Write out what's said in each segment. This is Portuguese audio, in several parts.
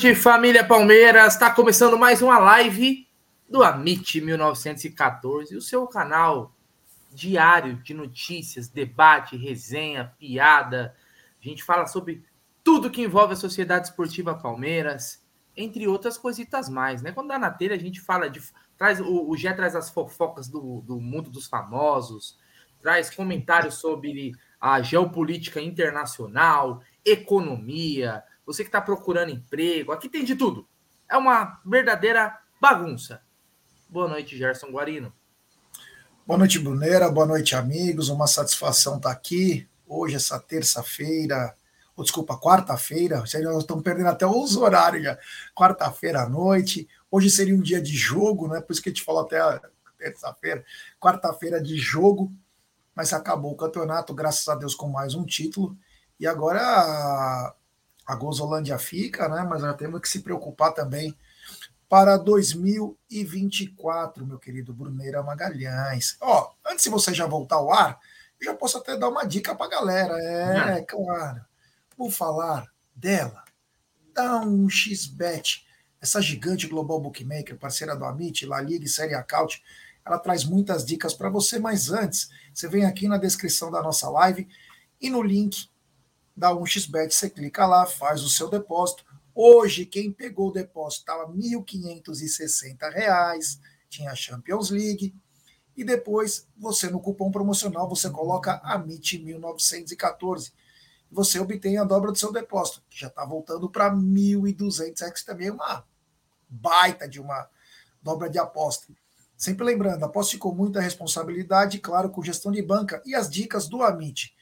Noite, família Palmeiras. Está começando mais uma live do Amit 1914, o seu canal diário de notícias, debate, resenha, piada. A gente fala sobre tudo que envolve a Sociedade Esportiva Palmeiras, entre outras coisitas mais, né? Quando dá na telha, a gente fala de. Traz, o, o Gé traz as fofocas do, do mundo dos famosos, traz comentários sobre a geopolítica internacional, economia, você que está procurando emprego, aqui tem de tudo. É uma verdadeira bagunça. Boa noite, Gerson Guarino. Boa noite, Brunera. Boa noite, amigos. Uma satisfação estar tá aqui. Hoje, essa terça-feira, ou desculpa, quarta-feira. Nós estamos perdendo até os horários já. Quarta-feira à noite. Hoje seria um dia de jogo, né? Por isso que a gente falou até terça-feira. Quarta-feira de jogo mas acabou o campeonato, graças a Deus, com mais um título. E agora a, Gozolândia fica, né? Mas já temos que se preocupar também para 2024, meu querido Bruneira Magalhães. Ó, antes de você já voltar ao ar, eu já posso até dar uma dica para a galera. É, claro. Vou falar dela. Dá um XBet, essa gigante global bookmaker, parceira do Amit, La Liga e Série Acaute ela traz muitas dicas para você, mas antes, você vem aqui na descrição da nossa live e no link da 1xBet, você clica lá, faz o seu depósito. Hoje, quem pegou o depósito estava R$ 1.560, tinha a Champions League. E depois, você no cupom promocional, você coloca AMIT1914. Você obtém a dobra do seu depósito, que já está voltando para 1.200, é que também é uma baita de uma dobra de aposta. Sempre lembrando, aposte com muita responsabilidade, claro, com gestão de banca e as dicas do Amit.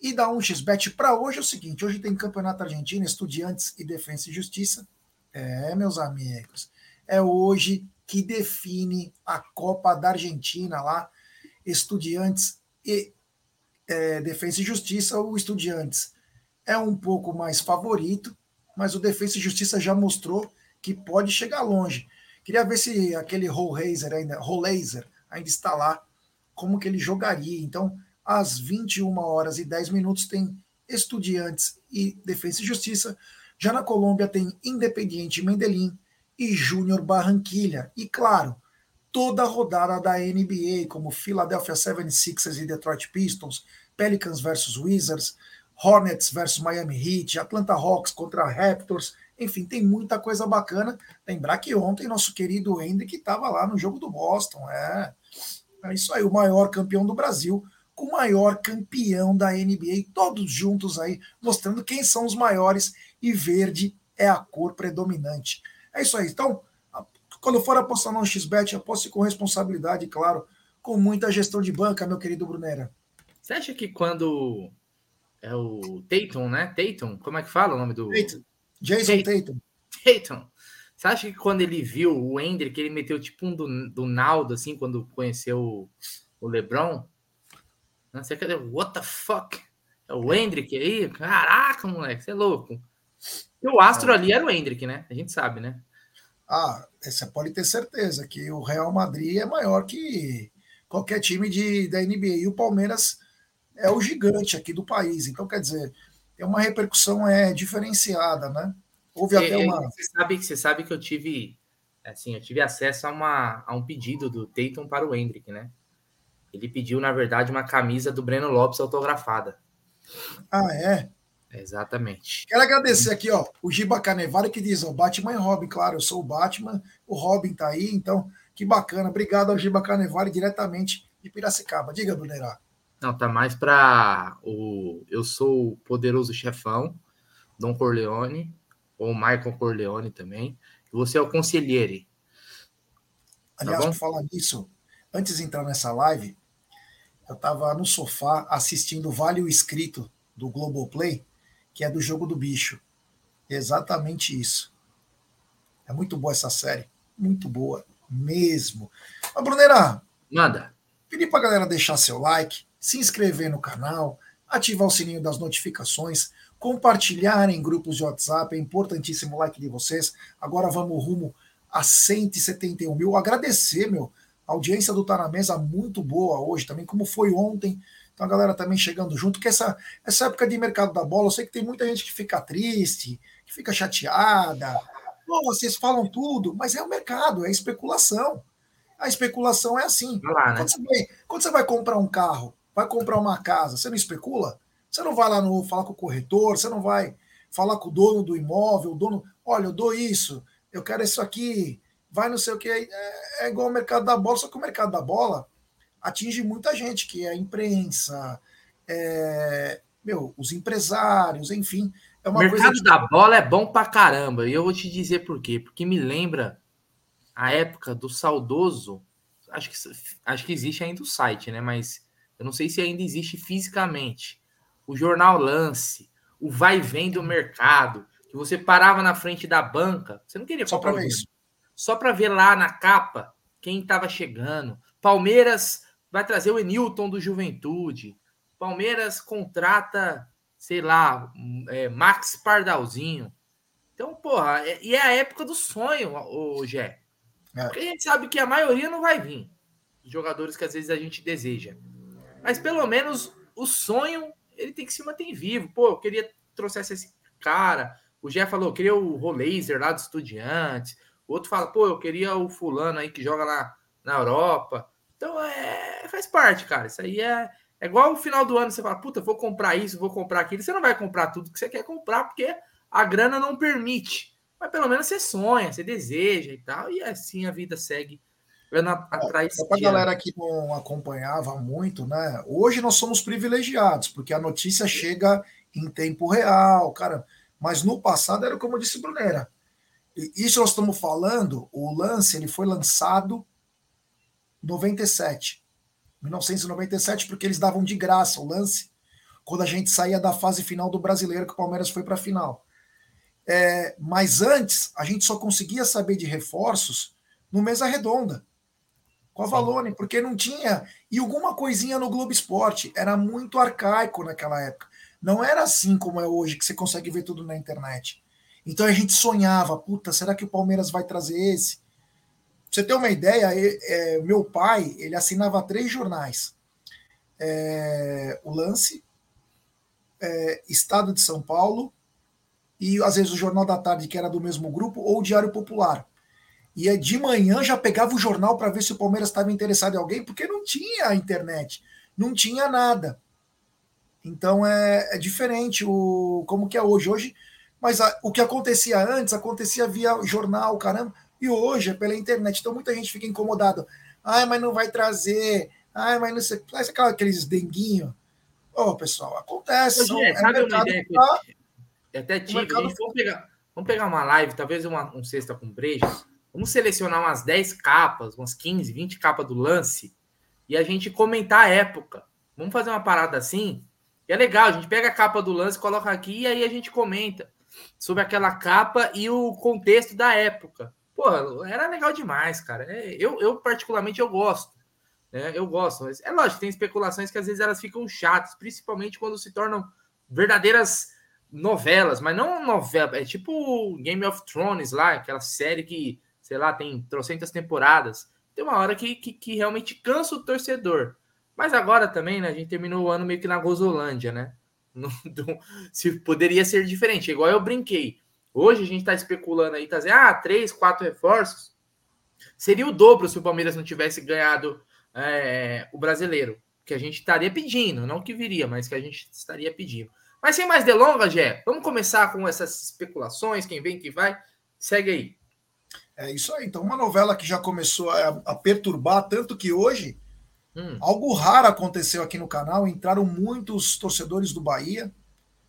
E da 1xBet para hoje é o seguinte: hoje tem Campeonato Argentino, Estudiantes e Defesa e Justiça. É, meus amigos, é hoje que define a Copa da Argentina lá, Estudiantes e é, Defesa e Justiça. O Estudiantes é um pouco mais favorito, mas o Defesa e Justiça já mostrou que pode chegar longe. Queria ver se aquele Rollaser ainda, ainda está lá, como que ele jogaria. Então, às 21 horas e 10 minutos tem Estudiantes e Defesa e Justiça. Já na Colômbia tem Independiente Mendelin e Júnior Barranquilha. E claro, toda a rodada da NBA, como Philadelphia 76ers e Detroit Pistons, Pelicans versus Wizards, Hornets versus Miami Heat, Atlanta Hawks contra Raptors, enfim, tem muita coisa bacana. Lembrar que ontem nosso querido Hendrick estava lá no jogo do Boston. É, é isso aí, o maior campeão do Brasil, com o maior campeão da NBA, todos juntos aí, mostrando quem são os maiores e verde é a cor predominante. É isso aí. Então, quando for apostar no XBET, aposte com responsabilidade, claro, com muita gestão de banca, meu querido Brunera. Você acha que quando é o Tatum, né? Tatum, como é que fala o nome do. Tatum. Jason Tatum. Tatum. Você acha que quando ele viu o Hendrick, ele meteu tipo um do, do Naldo, assim, quando conheceu o, o LeBron? Não sei cadê? What the fuck? É o Hendrick aí? Caraca, moleque, você é louco. E o astro é. ali era o Hendrick, né? A gente sabe, né? Ah, você pode ter certeza que o Real Madrid é maior que qualquer time de, da NBA. E o Palmeiras é o gigante aqui do país. Então, quer dizer, tem uma repercussão é, diferenciada, né? Houve é, até uma. Você sabe, você sabe que eu tive assim, eu tive acesso a, uma, a um pedido do Tatum para o Hendrick, né? Ele pediu, na verdade, uma camisa do Breno Lopes autografada. Ah, é? Exatamente. Quero agradecer aqui, ó, o Giba Canevaro que diz, ó, Batman e Robin, claro, eu sou o Batman, o Robin tá aí, então, que bacana. Obrigado ao Giba Canevaro diretamente de Piracicaba. Diga, Brunerá. Não, tá mais para o Eu Sou o Poderoso Chefão, Dom Corleone, ou Michael Corleone também. Você é o conselheiro. Tá Aliás, por falar nisso, antes de entrar nessa live, eu estava no sofá assistindo Vale o Escrito do Globoplay, que é do Jogo do Bicho. Exatamente isso. É muito boa essa série. Muito boa mesmo. Mas, Brunera. Manda. Pedi pra galera deixar seu like, se inscrever no canal, ativar o sininho das notificações, compartilhar em grupos de WhatsApp, é importantíssimo o like de vocês. Agora vamos rumo a 171 mil. Agradecer, meu, a audiência do Tá na Mesa muito boa hoje também, como foi ontem. Então a galera também chegando junto, que essa, essa época de mercado da bola, eu sei que tem muita gente que fica triste, que fica chateada. Pô, vocês falam tudo, mas é o mercado, é especulação. A especulação é assim. Lá, né? quando, você vai, quando você vai comprar um carro, vai comprar uma casa, você não especula? Você não vai lá no falar com o corretor, você não vai falar com o dono do imóvel, o dono, olha, eu dou isso, eu quero isso aqui, vai não sei o que. É, é igual o mercado da bola, só que o mercado da bola atinge muita gente, que é a imprensa, é, meu, os empresários, enfim. É o mercado da bola é bom pra caramba. E eu vou te dizer por quê. Porque me lembra a época do saudoso. Acho que, acho que existe ainda o site, né? Mas eu não sei se ainda existe fisicamente. O jornal Lance, o vai vem do mercado, que você parava na frente da banca. Você não queria só para ver isso. Só para ver lá na capa quem estava chegando. Palmeiras vai trazer o Enilton do Juventude. Palmeiras contrata, sei lá, é, Max Pardalzinho. Então, porra, é, e é a época do sonho, o Gé. É. Porque a gente sabe que a maioria não vai vir. Os jogadores que às vezes a gente deseja. Mas pelo menos o sonho, ele tem que se manter vivo. Pô, eu queria trouxesse esse cara. O Gé falou, eu queria o Rolaser lá dos Estudiantes. O outro fala, pô, eu queria o fulano aí que joga lá na Europa. Então, é, faz parte, cara. Isso aí é, é igual o final do ano, você fala, puta, vou comprar isso, vou comprar aquilo. Você não vai comprar tudo que você quer comprar, porque a grana não permite. Mas pelo menos você sonha, você deseja e tal. E assim a vida segue atrás. Só para a galera que não acompanhava muito, né? Hoje nós somos privilegiados, porque a notícia chega em tempo real, cara. Mas no passado era como disse Brunera. Isso nós estamos falando, o lance ele foi lançado 97. 1997, porque eles davam de graça o lance quando a gente saía da fase final do brasileiro, que o Palmeiras foi para a final. É, mas antes, a gente só conseguia saber de reforços no Mesa Redonda, com a Valone, porque não tinha. E alguma coisinha no Globo Esporte. Era muito arcaico naquela época. Não era assim como é hoje, que você consegue ver tudo na internet. Então a gente sonhava, puta, será que o Palmeiras vai trazer esse? você ter uma ideia, é, meu pai ele assinava três jornais: é, o Lance, é, Estado de São Paulo e às vezes o Jornal da Tarde, que era do mesmo grupo, ou o Diário Popular. E de manhã já pegava o jornal para ver se o Palmeiras estava interessado em alguém, porque não tinha internet, não tinha nada. Então é, é diferente o como que é hoje. Hoje, mas a, o que acontecia antes acontecia via jornal, caramba. E hoje é pela internet. Então muita gente fica incomodado. Ai, mas não vai trazer. Ai, mas não sei. Parece aqueles denguinhos. Ô, oh, pessoal, acontece. Hoje, é, sabe uma ideia que tá... eu até tive? Mercado... Vamos, pegar, vamos pegar uma live, talvez uma, um cesta com brejos. Vamos selecionar umas 10 capas, umas 15, 20 capas do lance e a gente comentar a época. Vamos fazer uma parada assim. E é legal, a gente pega a capa do lance, coloca aqui e aí a gente comenta sobre aquela capa e o contexto da época. Pô, era legal demais, cara. É, eu, eu particularmente, eu gosto. Né? Eu gosto. Mas é lógico, tem especulações que às vezes elas ficam chatas, principalmente quando se tornam verdadeiras novelas, mas não novela, é tipo Game of Thrones lá, aquela série que, sei lá, tem trocentas temporadas. Tem uma hora que, que, que realmente cansa o torcedor. Mas agora também, né, a gente terminou o ano meio que na Gozolândia, né? No, do, se poderia ser diferente, igual eu brinquei. Hoje a gente está especulando aí, tá dizendo, ah, três, quatro reforços. Seria o dobro se o Palmeiras não tivesse ganhado é, o brasileiro, que a gente estaria pedindo, não que viria, mas que a gente estaria pedindo. Mas sem mais delongas, Gé, vamos começar com essas especulações, quem vem, quem vai. Segue aí. É isso aí. Então, uma novela que já começou a, a perturbar, tanto que hoje, hum. algo raro aconteceu aqui no canal. Entraram muitos torcedores do Bahia,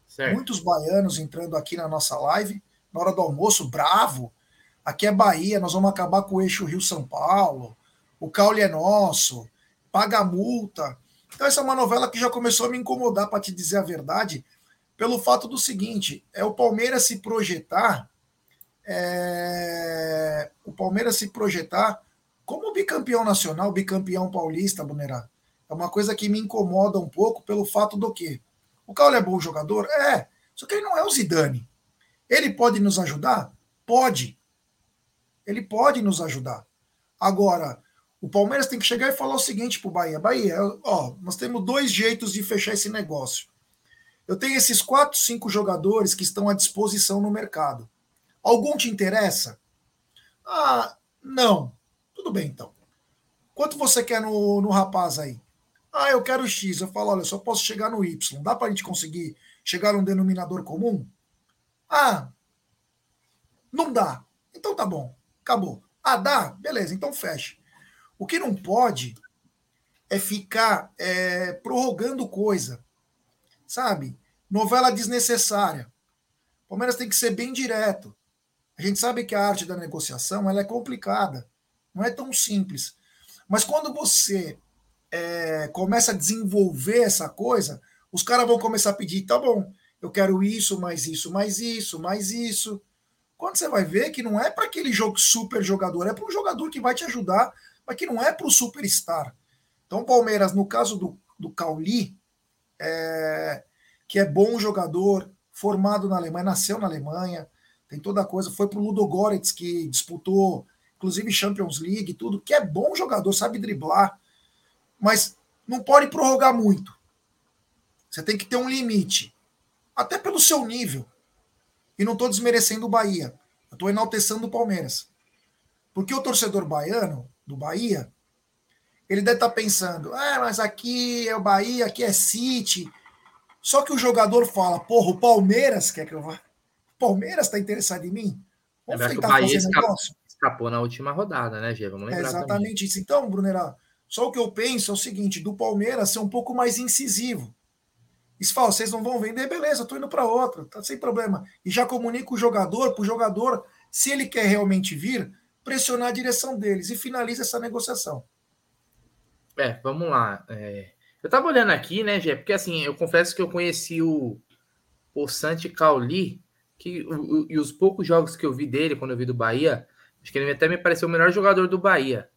certo. muitos baianos entrando aqui na nossa live na hora do almoço, bravo. Aqui é Bahia, nós vamos acabar com o eixo Rio-São Paulo. O caule é nosso, paga multa. Então, essa é uma novela que já começou a me incomodar, para te dizer a verdade, pelo fato do seguinte: é o Palmeiras se projetar, é, o Palmeiras se projetar como bicampeão nacional, bicampeão paulista, Bunerá. É uma coisa que me incomoda um pouco pelo fato do que o Caule é bom jogador? É, só que ele não é o Zidane. Ele pode nos ajudar? Pode. Ele pode nos ajudar. Agora, o Palmeiras tem que chegar e falar o seguinte para o Bahia: Bahia, ó, nós temos dois jeitos de fechar esse negócio. Eu tenho esses quatro, cinco jogadores que estão à disposição no mercado. Algum te interessa? Ah, não. Tudo bem, então. Quanto você quer no, no rapaz aí? Ah, eu quero X. Eu falo, olha, eu só posso chegar no Y. Dá para a gente conseguir chegar num denominador comum? Ah, não dá. Então tá bom. Acabou. Ah, dá? Beleza, então fecha. O que não pode é ficar é, prorrogando coisa, sabe? Novela desnecessária. O Palmeiras tem que ser bem direto. A gente sabe que a arte da negociação ela é complicada, não é tão simples. Mas quando você é, começa a desenvolver essa coisa, os caras vão começar a pedir, tá bom, eu quero isso, mais isso, mais isso, mais isso. Quando você vai ver que não é para aquele jogo super jogador, é para um jogador que vai te ajudar, mas que não é para o superstar. Então, Palmeiras, no caso do, do Cauli, é, que é bom jogador, formado na Alemanha, nasceu na Alemanha, tem toda a coisa, foi para o Ludogorets, que disputou, inclusive, Champions League, tudo, que é bom jogador, sabe driblar, mas não pode prorrogar muito. Você tem que ter um limite, até pelo seu nível. E não estou desmerecendo o Bahia, eu estou enaltecendo o Palmeiras. Porque o torcedor baiano, do Bahia, ele deve estar tá pensando, ah, mas aqui é o Bahia, aqui é City. Só que o jogador fala, porra, o Palmeiras quer que eu vá. O Palmeiras está interessado em mim? Vamos tentar fazer escapou, negócio? Escapou na última rodada, né, Gê? Vamos lembrar. É exatamente também. isso. Então, Brunerá, só o que eu penso é o seguinte: do Palmeiras ser um pouco mais incisivo. E se fala, vocês não vão vender, beleza, tô indo para outra, tá sem problema. E já comunica o jogador, para o jogador, se ele quer realmente vir, pressionar a direção deles e finaliza essa negociação. É, vamos lá. É, eu tava olhando aqui, né, Gé? Porque assim, eu confesso que eu conheci o, o Santi Cauli, que, o, o, e os poucos jogos que eu vi dele, quando eu vi do Bahia, acho que ele até me pareceu o melhor jogador do Bahia.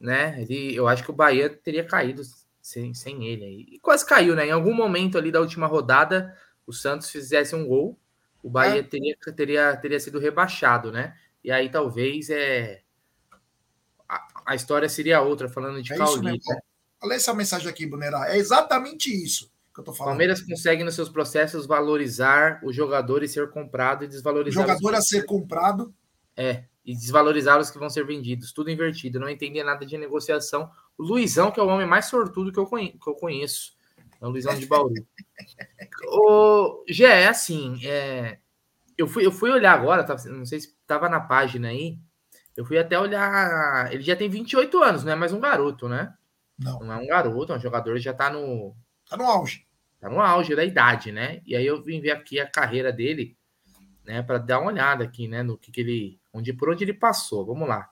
Né? Ele, eu acho que o Bahia teria caído sem, sem ele. E quase caiu, né? Em algum momento ali da última rodada, o Santos fizesse um gol, o Bahia é. teria, teria, teria sido rebaixado, né? E aí talvez é a história seria outra, falando de é Cauli. Né? Olha essa mensagem aqui, Brunerá. É exatamente isso que eu tô falando. Palmeiras consegue, nos seus processos, valorizar o jogador e ser comprado e desvalorizar. O jogador a ser comprado. É, e desvalorizar os que vão ser vendidos. Tudo invertido. Não entendia nada de negociação. O Luizão, que é o homem mais sortudo que eu, que eu conheço. É o Luizão de Bauru. o, já é assim. É, eu, fui, eu fui olhar agora, tá, não sei se estava na página aí. Eu fui até olhar. Ele já tem 28 anos, não é mais um garoto, né? Não. Não é um garoto, é um jogador que já tá no. Tá no auge. Tá no auge da idade, né? E aí eu vim ver aqui a carreira dele, né? Para dar uma olhada aqui, né? No que, que ele. Onde, por onde ele passou. Vamos lá.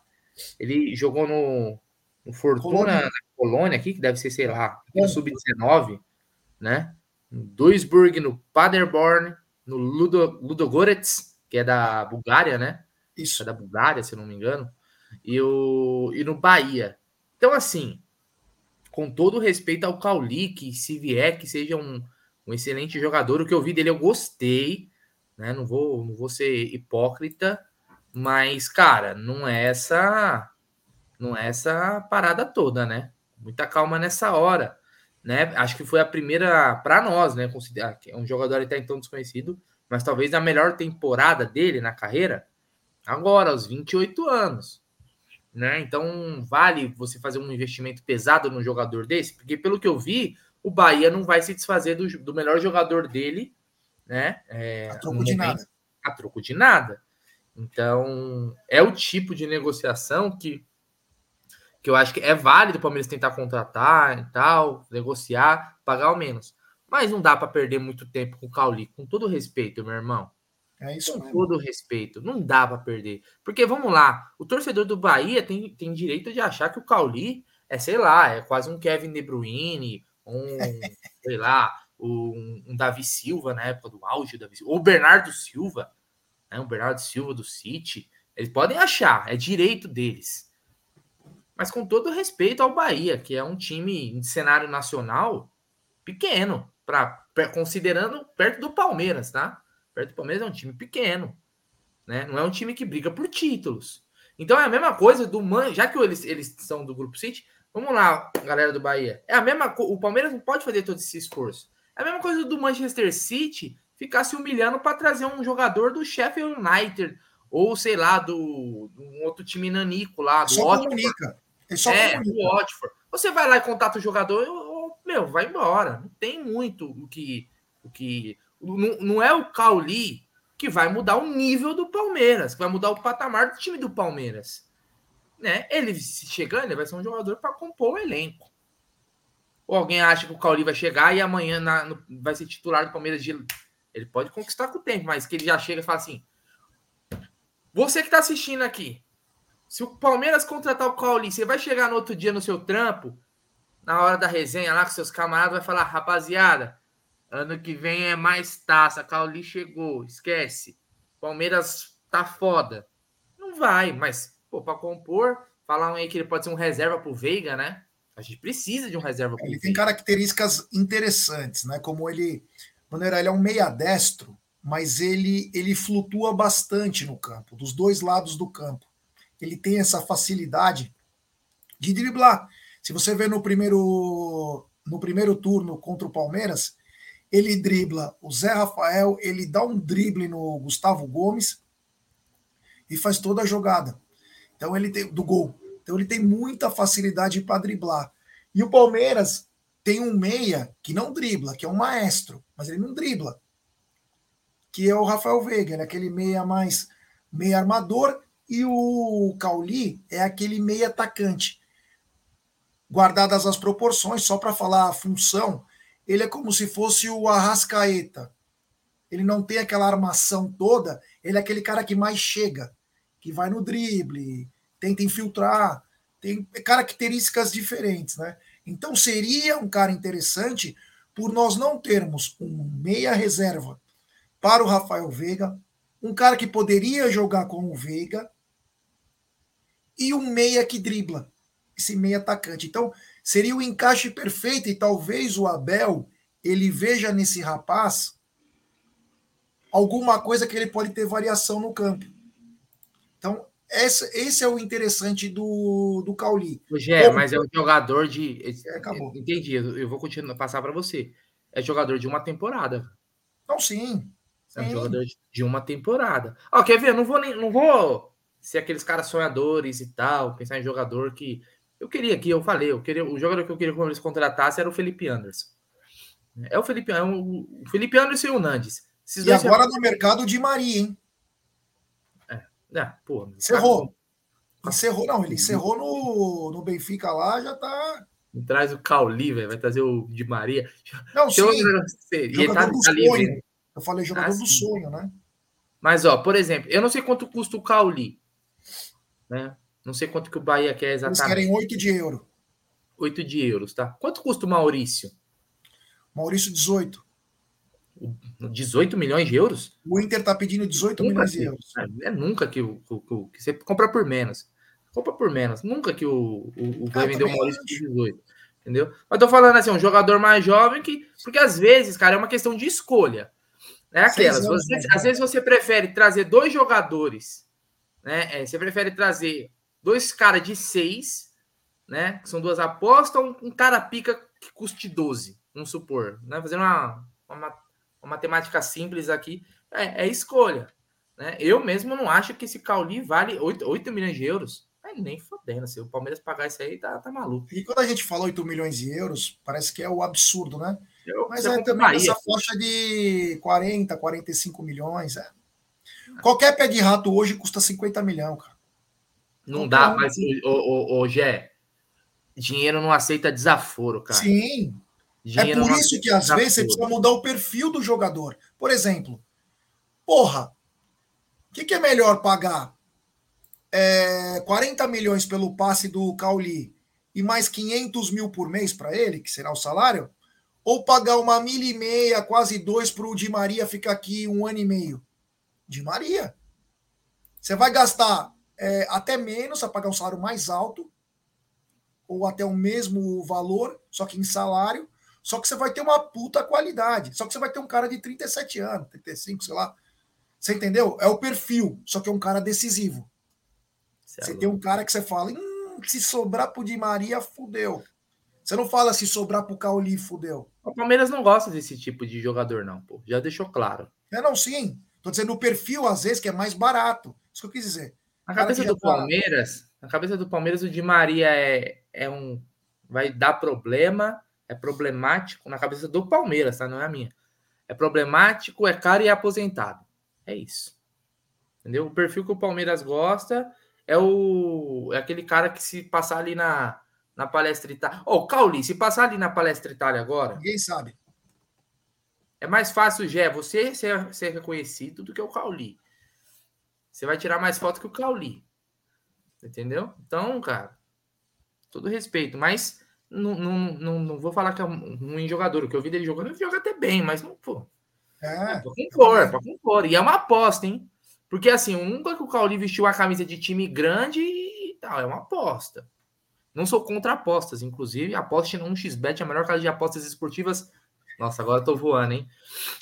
Ele jogou no, no Fortuna, Colônia. na Colônia aqui, que deve ser, sei lá, no Sub-19, né? No Duisburg, no Paderborn, no Ludo, Ludogorets, que é da Bulgária, né? Isso. É da Bulgária, se não me engano. E, o, e no Bahia. Então, assim, com todo respeito ao Cauli, que se vier que seja um, um excelente jogador, o que eu vi dele eu gostei, né? Não vou, não vou ser hipócrita, mas, cara, não é essa não é essa parada toda, né? Muita calma nessa hora, né? Acho que foi a primeira para nós, né? Considerar que é um jogador até então desconhecido, mas talvez a melhor temporada dele na carreira agora, aos 28 anos. Né? Então, vale você fazer um investimento pesado num jogador desse? Porque, pelo que eu vi, o Bahia não vai se desfazer do, do melhor jogador dele, né? É, a troco de momento, nada. A troco de nada. Então, é o tipo de negociação que, que eu acho que é válido o Palmeiras tentar contratar e tal, negociar, pagar ao menos. Mas não dá para perder muito tempo com o Cauli, com todo respeito, meu irmão. É isso Com mesmo. todo respeito, não dá para perder. Porque vamos lá, o torcedor do Bahia tem, tem direito de achar que o Cauli é, sei lá, é quase um Kevin De Bruyne, um, sei lá, um, um, Davi Silva na época do auge, Davi Silva, ou o Bernardo Silva, né, o Bernardo Silva do City. Eles podem achar, é direito deles. Mas com todo respeito ao Bahia, que é um time em cenário nacional pequeno, pra, considerando perto do Palmeiras, tá? Perto do Palmeiras é um time pequeno, né? Não é um time que briga por títulos. Então é a mesma coisa do Man, já que eles, eles são do Grupo City, vamos lá, galera do Bahia. É a mesma O Palmeiras não pode fazer todo esse esforço. É a mesma coisa do Manchester City ficar se humilhando para trazer um jogador do Sheffield United ou sei lá do, do um outro time nanico lá do só comunica. Ele só é, comunica. do Watford. Você vai lá e contata o jogador, eu, eu- meu, vai embora. Não tem muito o que o que não, não é o Cauli que vai mudar o nível do Palmeiras, que vai mudar o patamar do time do Palmeiras. Né? Ele se chegando, ele vai ser um jogador para compor o elenco. Ou alguém acha que o Cauli vai chegar e amanhã na- no- vai ser titular do Palmeiras de ele pode conquistar com o tempo, mas que ele já chega e fala assim: Você que tá assistindo aqui, se o Palmeiras contratar o Cauli, você vai chegar no outro dia no seu trampo, na hora da resenha lá com seus camaradas, vai falar: Rapaziada, ano que vem é mais taça, Cauli chegou, esquece. Palmeiras tá foda. Não vai, mas, pô, pra compor, falar aí que ele pode ser um reserva pro Veiga, né? A gente precisa de um reserva Ele tem características interessantes, né? Como ele, Maneira, ele é um meia destro, mas ele ele flutua bastante no campo, dos dois lados do campo. Ele tem essa facilidade de driblar. Se você vê no primeiro no primeiro turno contra o Palmeiras, ele dribla o Zé Rafael, ele dá um drible no Gustavo Gomes e faz toda a jogada. Então ele tem do gol. Então ele tem muita facilidade para driblar. E o Palmeiras tem um meia que não dribla, que é um maestro, mas ele não dribla. Que é o Rafael Veiga, ele é aquele meia mais meia armador e o Cauli é aquele meia atacante. Guardadas as proporções, só para falar a função, ele é como se fosse o Arrascaeta. Ele não tem aquela armação toda, ele é aquele cara que mais chega, que vai no drible, tenta infiltrar, tem características diferentes, né? Então seria um cara interessante por nós não termos um meia reserva para o Rafael Veiga, um cara que poderia jogar com o Veiga e um meia que dribla, esse meia atacante. Então seria o encaixe perfeito e talvez o Abel ele veja nesse rapaz alguma coisa que ele pode ter variação no campo. Então esse, esse é o interessante do, do Cauli. Gé, Como- mas é um jogador de. É, acabou. Entendi, eu vou continuar passar para você. É jogador de uma temporada. Então, sim. É um jogador de- uma temporada. Ó, quer ver? Eu não vou nem, não vou ser aqueles caras sonhadores e tal, pensar em jogador que eu queria aqui, eu falei, eu queria o jogador que eu queria que eles contratassem era o Felipe Anderson. É o Felipe, é o, o Felipe Anderson e o Nandes. Esses E agora no mercado de Maria, hein? É, pô, Encerrou. Encerrou, não, ele encerrou no, no Benfica lá, já tá. Traz o Cauli, velho, vai trazer o Di Maria. Não, Tem sim, e ele jogador tá, do tá livre, sonho. né? Eu falei jogador Ah, do sim. sonho, né? Mas, ó, por exemplo, eu não sei quanto custa o Cauli. Né? Não sei quanto que o Bahia quer Eles exatamente. querem 8 de euro. 8 de euros, tá? Quanto custa o Maurício? Maurício, 18. 18 milhões de euros? O Inter tá pedindo 18 Nunca milhões de que- euros. É, é nunca que, o, que que você compra por menos. Compra por menos. Nunca que o, o, o vai vender o também Maurício acho. por 18. Entendeu? Mas tô falando assim, um jogador mais jovem que. Porque às vezes, cara, é uma questão de escolha. É aquelas. Anos, Você, às vezes você prefere trazer dois jogadores, né? É, você prefere trazer dois caras de seis, né? Que são duas apostas, ou um, um cara pica que custe 12, vamos supor. Né? Fazendo uma, uma, uma matemática simples aqui, é, é escolha. Né? Eu mesmo não acho que esse Cauli vale 8, 8 milhões de euros. É nem fodendo. Se o Palmeiras pagar isso aí, tá, tá maluco. E quando a gente fala 8 milhões de euros, parece que é o absurdo, né? Eu, Mas é também nessa faixa de 40, 45 milhões. é. Qualquer pé de rato hoje custa 50 milhões, cara. Não Qualquer dá, um. mas, ô, ô, ô, Gé, dinheiro não aceita desaforo, cara. Sim, É por isso que às vezes você precisa mudar o perfil do jogador. Por exemplo, porra, o que, que é melhor pagar? É, 40 milhões pelo passe do Cauli e mais 500 mil por mês para ele, que será o salário? Ou pagar uma mil e meia, quase dois para o Di Maria ficar aqui um ano e meio? Di Maria. Você vai gastar é, até menos, vai pagar um salário mais alto, ou até o mesmo valor, só que em salário, só que você vai ter uma puta qualidade. Só que você vai ter um cara de 37 anos, 35, sei lá. Você entendeu? É o perfil, só que é um cara decisivo. Cê é Você tem um cara que você fala, hum, se sobrar pro Di Maria, fudeu. Você não fala se sobrar pro Cauli, fudeu. O Palmeiras não gosta desse tipo de jogador, não, pô. Já deixou claro. É, não, sim. Tô dizendo o perfil, às vezes, que é mais barato. Isso que eu quis dizer. Na cabeça do. Palmeiras, na cabeça do Palmeiras, o Di Maria é, é um. Vai dar problema, é problemático. Na cabeça do Palmeiras, tá? Não é a minha. É problemático, é caro e é aposentado. É isso. Entendeu? O perfil que o Palmeiras gosta é o é aquele cara que se passar ali na, na palestra Itália. Ô, oh, Cauli, se passar ali na palestra Itália agora. Ninguém sabe. É mais fácil, Gé, você ser, ser reconhecido do que o Cauli. Você vai tirar mais foto que o Cauli. Entendeu? Então, cara, todo respeito, mas não, não, não, não vou falar que é um ruim jogador. O que eu vi dele jogando, ele joga até bem, mas não, pô. É, é pra é pra compor. E é uma aposta, hein? Porque assim, nunca que o Cauli vestiu a camisa de time grande e tal, é uma aposta. Não sou contra apostas, inclusive, aposte no 1xBet, a melhor casa de apostas esportivas. Nossa, agora eu tô voando, hein?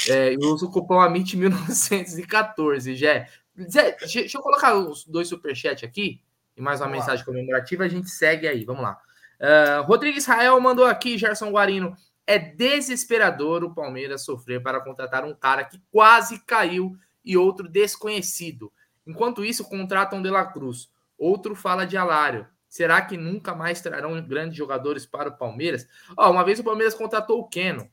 É, eu uso o cupom AMIT1914, Jé. Zé, deixa eu colocar os dois superchats aqui e mais uma Vamos mensagem lá. comemorativa, a gente segue aí, vamos lá. Uh, Rodrigo Israel mandou aqui, Gerson Guarino. É desesperador o Palmeiras sofrer para contratar um cara que quase caiu e outro desconhecido. Enquanto isso, contratam De La Cruz. Outro fala de Alário. Será que nunca mais trarão grandes jogadores para o Palmeiras? Oh, uma vez o Palmeiras contratou o Keno,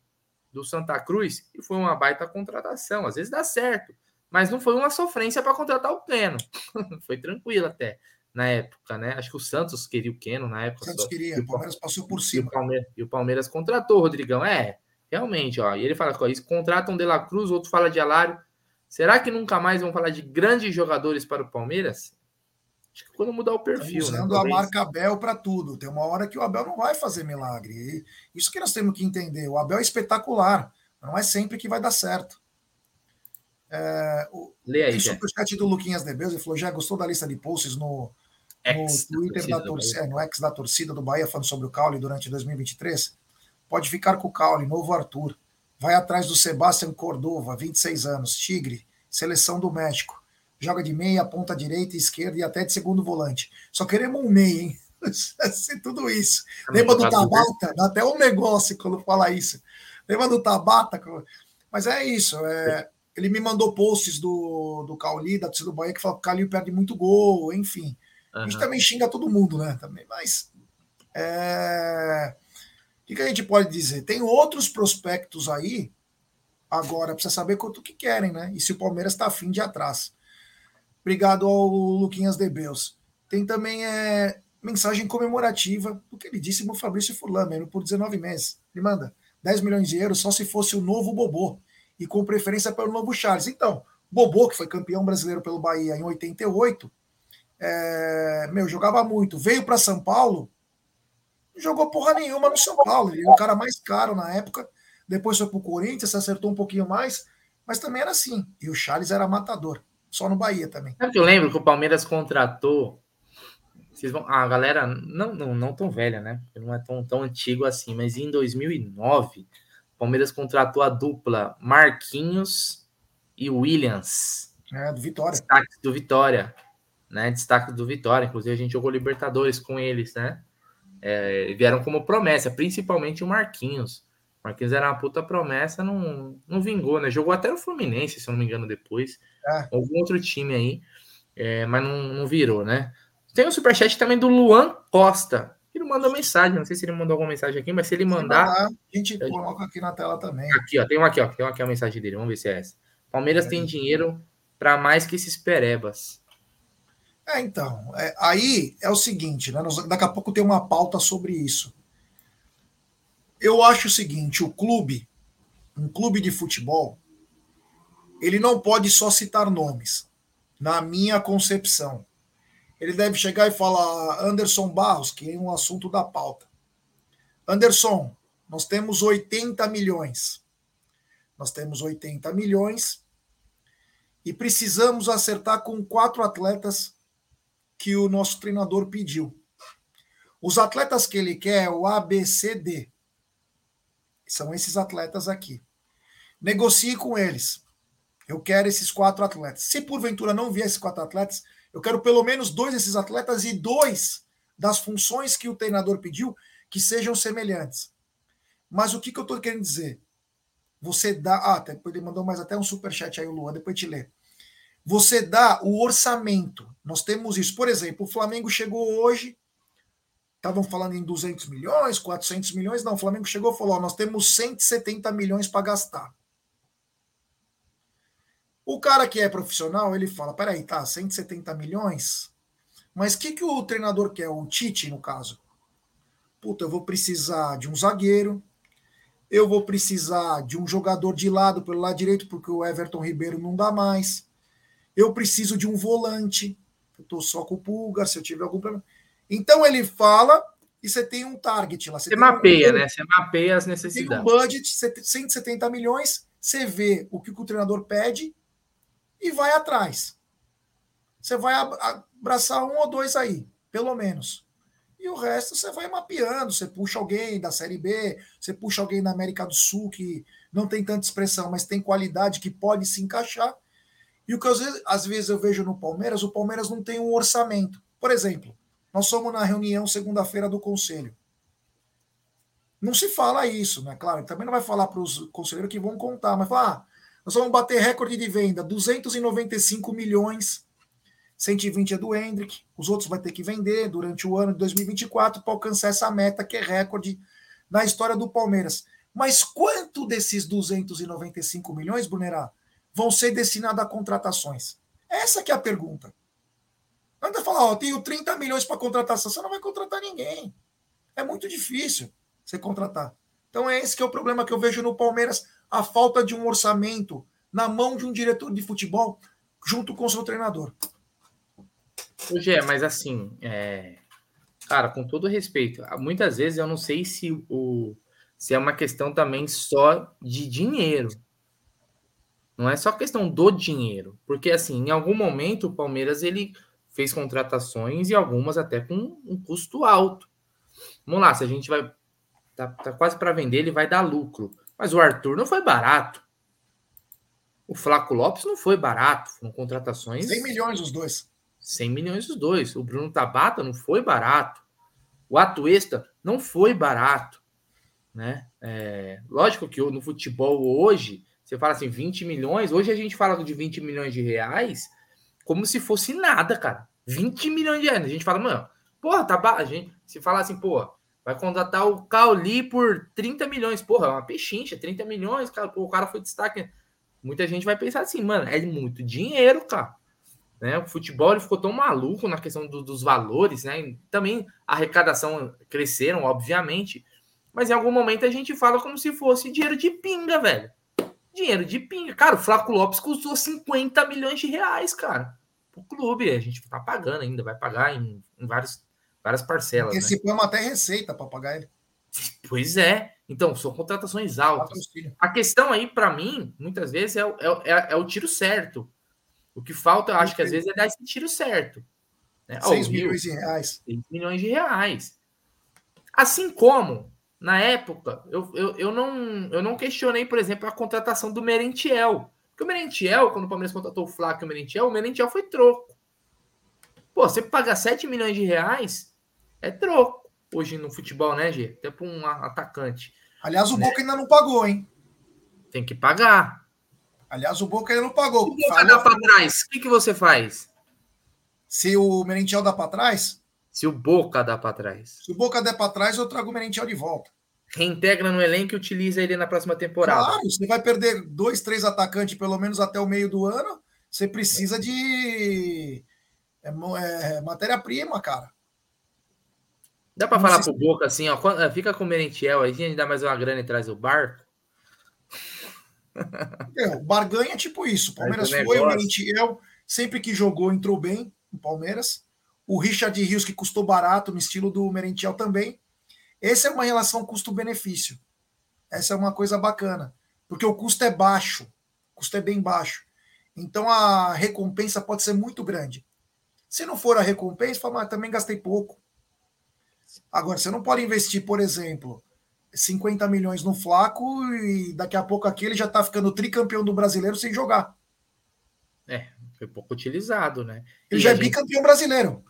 do Santa Cruz, e foi uma baita contratação. Às vezes dá certo, mas não foi uma sofrência para contratar o Keno. foi tranquilo até na época, né? Acho que o Santos queria o Keno na época. O Santos queria, o Palmeiras passou por cima. E o Palmeiras, contratou o Rodrigão. É, realmente, ó. E ele fala que contratam De La Cruz, outro fala de Alário. Será que nunca mais vão falar de grandes jogadores para o Palmeiras? Acho que quando mudar o perfil. Estão usando né? a marca Abel para tudo. Tem uma hora que o Abel não vai fazer milagre. E isso que nós temos que entender. O Abel é espetacular. Não é sempre que vai dar certo. É, o, Lê aí, tem superchat do Luquinhas Debeus. Ele falou: já gostou da lista de posts no, no Twitter da, torcida, é, no ex da torcida do Bahia falando sobre o Caule durante 2023? Pode ficar com o Caule, novo Arthur. Vai atrás do Sebastião Cordova, 26 anos, Tigre, seleção do México. Joga de meia, ponta direita, esquerda e até de segundo volante. Só queremos um meia, hein? Assim, tudo isso. É Lembra do Tabata? Dá até um negócio quando fala isso. Lembra do Tabata? Mas é isso. É... Ele me mandou posts do, do Cauli, da torcida do Bahia, que fala que o Cauli perde muito gol, enfim. A gente também xinga todo mundo, né? Também, mas. É... O que, que a gente pode dizer? Tem outros prospectos aí. Agora precisa saber quanto que querem, né? E se o Palmeiras está afim de atrás. Obrigado ao Luquinhas Debeus. Tem também é, mensagem comemorativa do que ele disse no Fabrício Furlan, mesmo por 19 meses. Ele manda 10 milhões de euros só se fosse o novo Bobô e com preferência pelo novo Charles. Então, Bobô, que foi campeão brasileiro pelo Bahia em 88, é, meu, jogava muito. Veio para São Paulo, não jogou porra nenhuma no São Paulo. Ele era o cara mais caro na época. Depois foi pro Corinthians, se acertou um pouquinho mais, mas também era assim. E o Charles era matador. Só no Bahia também. Sabe que eu lembro que o Palmeiras contratou. Vocês vão, a galera não, não, não tão velha, né? Não é tão, tão antigo assim, mas em 2009, o Palmeiras contratou a dupla Marquinhos e Williams. É, do Vitória. Do Vitória. Né? Destaque do Vitória. Inclusive, a gente jogou Libertadores com eles, né? é, vieram como promessa, principalmente o Marquinhos. O Marquinhos era uma puta promessa, não, não vingou, né? Jogou até no Fluminense, se eu não me engano, depois. É. Algum outro time aí, é, mas não, não virou, né? Tem um superchat também do Luan Costa. Ele mandou mensagem, não sei se ele mandou alguma mensagem aqui, mas se ele mandar. mandar a gente coloca aqui na tela também. Aqui, ó, tem uma aqui, ó. Tem uma aqui a mensagem dele. Vamos ver se é essa. Palmeiras é. tem dinheiro para mais que esses perebas. É, então, é, aí é o seguinte, né? Nós, daqui a pouco tem uma pauta sobre isso. Eu acho o seguinte: o clube, um clube de futebol, ele não pode só citar nomes, na minha concepção. Ele deve chegar e falar Anderson Barros, que é um assunto da pauta. Anderson, nós temos 80 milhões. Nós temos 80 milhões e precisamos acertar com quatro atletas que o nosso treinador pediu. Os atletas que ele quer é o ABCD. São esses atletas aqui. Negocie com eles. Eu quero esses quatro atletas. Se porventura não vier esses quatro atletas, eu quero pelo menos dois desses atletas e dois das funções que o treinador pediu que sejam semelhantes. Mas o que, que eu estou querendo dizer? Você dá. Ah, ele mandou mais até um superchat aí, o Luan, depois te lê. Você dá o orçamento. Nós temos isso. Por exemplo, o Flamengo chegou hoje. Estavam falando em 200 milhões, 400 milhões. Não, o Flamengo chegou e falou: ó, nós temos 170 milhões para gastar. O cara que é profissional, ele fala: peraí, tá, 170 milhões. Mas o que, que o treinador quer? O Tite, no caso. Puta, eu vou precisar de um zagueiro, eu vou precisar de um jogador de lado pelo lado direito, porque o Everton Ribeiro não dá mais. Eu preciso de um volante. Eu estou só com o Pulga, se eu tiver algum problema. Então ele fala e você tem um target lá. Você, você mapeia, um, né? Você mapeia as necessidades. Tem um budget, 170 milhões, você vê o que o treinador pede e vai atrás. Você vai abraçar um ou dois aí, pelo menos. E o resto você vai mapeando, você puxa alguém da Série B, você puxa alguém da América do Sul que não tem tanta expressão, mas tem qualidade que pode se encaixar. E o que às vezes, às vezes eu vejo no Palmeiras, o Palmeiras não tem um orçamento. Por exemplo, nós somos na reunião segunda-feira do conselho. Não se fala isso, né? Claro, também não vai falar para os conselheiros que vão contar, mas fala, ah, nós vamos bater recorde de venda, 295 milhões. 120 é do Hendrick, os outros vai ter que vender durante o ano de 2024 para alcançar essa meta que é recorde na história do Palmeiras. Mas quanto desses 295 milhões, Brunerá, vão ser destinados a contratações? Essa que é a pergunta. Não anda falar, ó, tenho 30 milhões para contratação, você não vai contratar ninguém. É muito difícil você contratar. Então é esse que é o problema que eu vejo no Palmeiras, a falta de um orçamento na mão de um diretor de futebol junto com seu treinador. Hoje é, mas assim, é... cara, com todo respeito, muitas vezes eu não sei se o se é uma questão também só de dinheiro. Não é só questão do dinheiro, porque assim, em algum momento o Palmeiras ele fez contratações e algumas até com um custo alto. Vamos lá, se a gente vai tá, tá quase para vender, ele vai dar lucro. Mas o Arthur não foi barato. O Flaco Lopes não foi barato. Foram contratações. 100 milhões os dois. 100 milhões os dois. O Bruno Tabata não foi barato. O Atuesta não foi barato. Né? É, lógico que no futebol hoje, você fala assim, 20 milhões. Hoje a gente fala de 20 milhões de reais como se fosse nada, cara. 20 milhões de reais. A gente fala, mano, porra, tá A gente se fala assim, porra, Vai contratar o Cauli por 30 milhões. Porra, é uma pechincha, 30 milhões, cara, o cara foi destaque. Muita gente vai pensar assim, mano, é muito dinheiro, cara. Né? O futebol ele ficou tão maluco na questão do, dos valores, né? Também a arrecadação cresceram, obviamente. Mas em algum momento a gente fala como se fosse dinheiro de pinga, velho. Dinheiro de pinga. Cara, o Flaco Lopes custou 50 milhões de reais, cara. O clube, a gente tá pagando ainda, vai pagar em, em vários várias parcelas. Antecipamos né? até receita para pagar ele. Pois é. Então, são contratações altas. A questão aí, para mim, muitas vezes, é, é, é, é, o tiro certo. O que falta, eu acho que às vezes é dar esse tiro certo. Né? 6 milhões de reais. 6 milhões de reais. Assim como, na época, eu, eu, eu, não, eu não questionei, por exemplo, a contratação do Merentiel. Porque o Merentiel, quando o Palmeiras contratou o Flávio e o Merentiel, o Merentiel foi troco. Pô, você paga 7 milhões de reais, é troco hoje no futebol, né, Gê? Até para um atacante. Aliás, o né? Boca ainda não pagou, hein? Tem que pagar. Aliás, o Boca ainda não pagou. Se o Boca dá para trás, o que, que você faz? Se o Merentiel dá para trás? Se o Boca dá para trás. Se o Boca der para trás, eu trago o Merentiel de volta. Reintegra no elenco e utiliza ele na próxima temporada. Claro, você vai perder dois, três atacantes pelo menos até o meio do ano. Você precisa de é, é matéria-prima, cara. Dá para falar pro Boca assim, ó, fica com o Merentiel aí, a gente dá mais uma grana e traz o barco. É, o Barganha é tipo isso. O Palmeiras foi, o Merentiel sempre que jogou entrou bem no Palmeiras. O Richard Rios, que custou barato no estilo do Merentiel também. Essa é uma relação custo-benefício. Essa é uma coisa bacana. Porque o custo é baixo. O custo é bem baixo. Então a recompensa pode ser muito grande. Se não for a recompensa, fala, mas também gastei pouco. Agora, você não pode investir, por exemplo, 50 milhões no Flaco e daqui a pouco aqui ele já está ficando tricampeão do brasileiro sem jogar. É, foi pouco utilizado, né? Ele e já é gente... bicampeão brasileiro.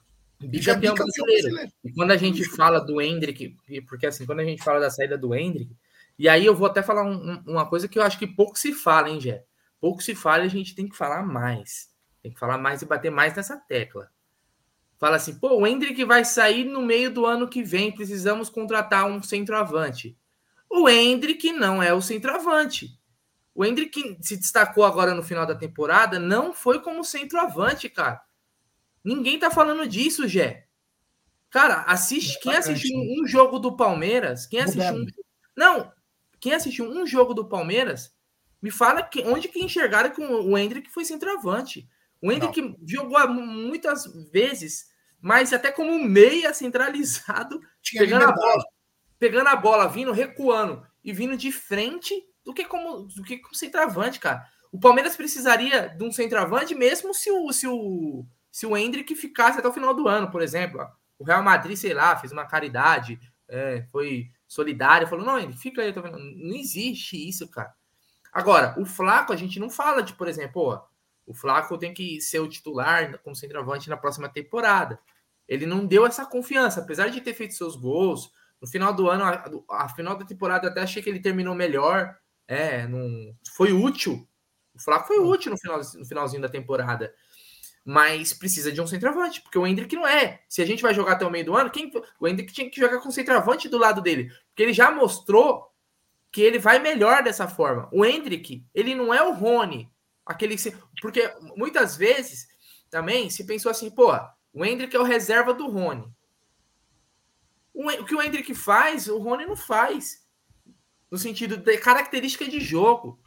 Bicampeão, brasileiro. brasileiro. E quando a gente fala do Hendrick, porque assim, quando a gente fala da saída do Hendrick, E aí eu vou até falar um, uma coisa que eu acho que pouco se fala, hein, Gé? Pouco se fala e a gente tem que falar mais. Tem que falar mais e bater mais nessa tecla. Fala assim, pô, o Hendrick vai sair no meio do ano que vem, precisamos contratar um centroavante. O Hendrick não é o centroavante. O Hendrick se destacou agora no final da temporada, não foi como centroavante, cara. Ninguém tá falando disso, Gé. Cara, assiste. Quem assistiu um jogo do Palmeiras, quem assistiu um, Não, quem assistiu um jogo do Palmeiras, me fala que, onde que enxergaram que o Hendrick foi centroavante. O Hendrick não. jogou muitas vezes, mas até como meia centralizado, pegando a bola, pegando a bola, vindo, recuando e vindo de frente do que como do que como centroavante, cara. O Palmeiras precisaria de um centroavante mesmo se o se o se o Hendrick ficasse até o final do ano, por exemplo. O Real Madrid, sei lá, fez uma caridade, é, foi solidário, falou: "Não, Hendrick, fica aí, não existe isso, cara". Agora, o Flaco a gente não fala de, por exemplo, ó, o Flaco tem que ser o titular como centroavante na próxima temporada. Ele não deu essa confiança, apesar de ter feito seus gols. No final do ano, a, a final da temporada, até achei que ele terminou melhor. É, não, foi útil. O Flaco foi útil no, final, no finalzinho da temporada. Mas precisa de um centroavante, porque o Hendrick não é. Se a gente vai jogar até o meio do ano, quem, o Hendrick tinha que jogar com o centroavante do lado dele. Porque ele já mostrou que ele vai melhor dessa forma. O Hendrick, ele não é o Rony. Aquele porque muitas vezes também se pensou assim, pô, o Hendrick é o reserva do Rony. O, que o Hendrick faz, o Rony não faz. No sentido de característica de jogo.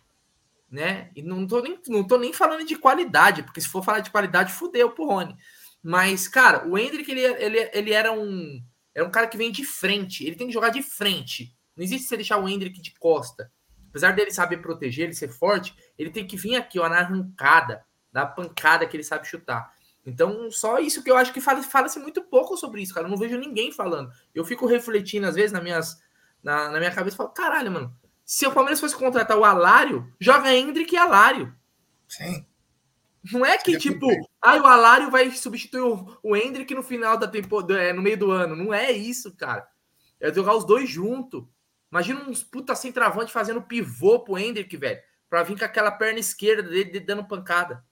Né? E não tô, nem, não tô nem falando de qualidade, porque se for falar de qualidade, fudeu pro Rony. Mas, cara, o Hendrick, ele, ele, ele era um era um cara que vem de frente. Ele tem que jogar de frente. Não existe você deixar o Hendrick de costa. Apesar dele saber proteger, ele ser forte, ele tem que vir aqui, ó, na arrancada, da pancada que ele sabe chutar. Então, só isso que eu acho que fala-se fala muito pouco sobre isso, cara. Eu não vejo ninguém falando. Eu fico refletindo, às vezes, na, minhas, na, na minha cabeça falo, caralho, mano, se o Palmeiras fosse contratar o Alário, joga Hendrick e Alário. Sim. Não é que, tipo, ah, o Alário vai substituir o, o Hendrick no final da temporada, é, no meio do ano. Não é isso, cara. É jogar os dois juntos. Imagina uns puta centroavante fazendo pivô pro Hendrick, velho. Pra vir com aquela perna esquerda dele dando pancada.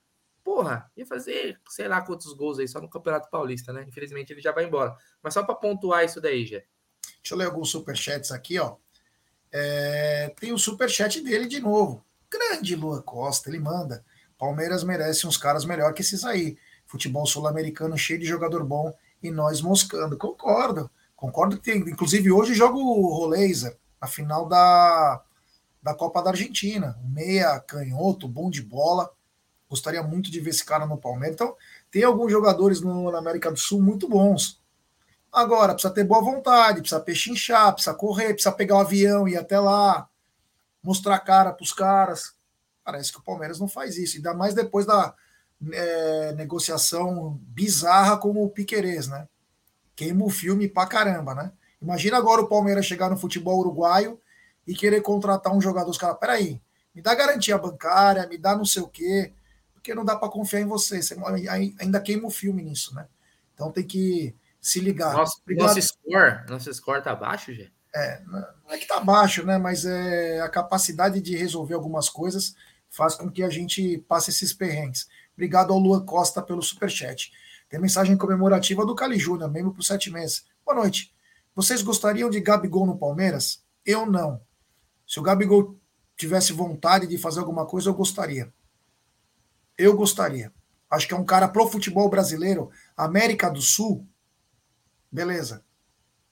Porra, ia fazer sei lá quantos gols aí só no Campeonato Paulista, né? Infelizmente ele já vai embora. Mas só para pontuar isso daí, já. Deixa eu ler alguns superchats aqui, ó. É, tem o superchat dele de novo. Grande Lua Costa, ele manda. Palmeiras merece uns caras melhor que esses aí. Futebol sul-americano cheio de jogador bom e nós moscando. Concordo. Concordo que tem. Inclusive, hoje jogo o Roleiser a final da, da Copa da Argentina. Meia canhoto, bom de bola. Gostaria muito de ver esse cara no Palmeiras. Então, tem alguns jogadores no, na América do Sul muito bons. Agora, precisa ter boa vontade, precisa pechinchar, precisa correr, precisa pegar o avião e ir até lá, mostrar a cara para os caras. Parece que o Palmeiras não faz isso, ainda mais depois da é, negociação bizarra com o Piquerez, né? Queima o filme pra caramba, né? Imagina agora o Palmeiras chegar no futebol uruguaio e querer contratar um jogador. Os caras, peraí, me dá garantia bancária, me dá não sei o quê, porque não dá para confiar em você. Você ainda queima o filme nisso, né? Então tem que se ligar. Nosso, nosso score, nosso score tá baixo, Gê? É, não é que tá baixo, né? Mas é a capacidade de resolver algumas coisas faz com que a gente passe esses perrengues. Obrigado ao Luan Costa pelo superchat. Tem mensagem comemorativa do Cali Júnior, membro por sete meses. Boa noite. Vocês gostariam de Gabigol no Palmeiras? Eu não. Se o Gabigol tivesse vontade de fazer alguma coisa, eu gostaria. Eu gostaria. Acho que é um cara pro futebol brasileiro, América do Sul. Beleza.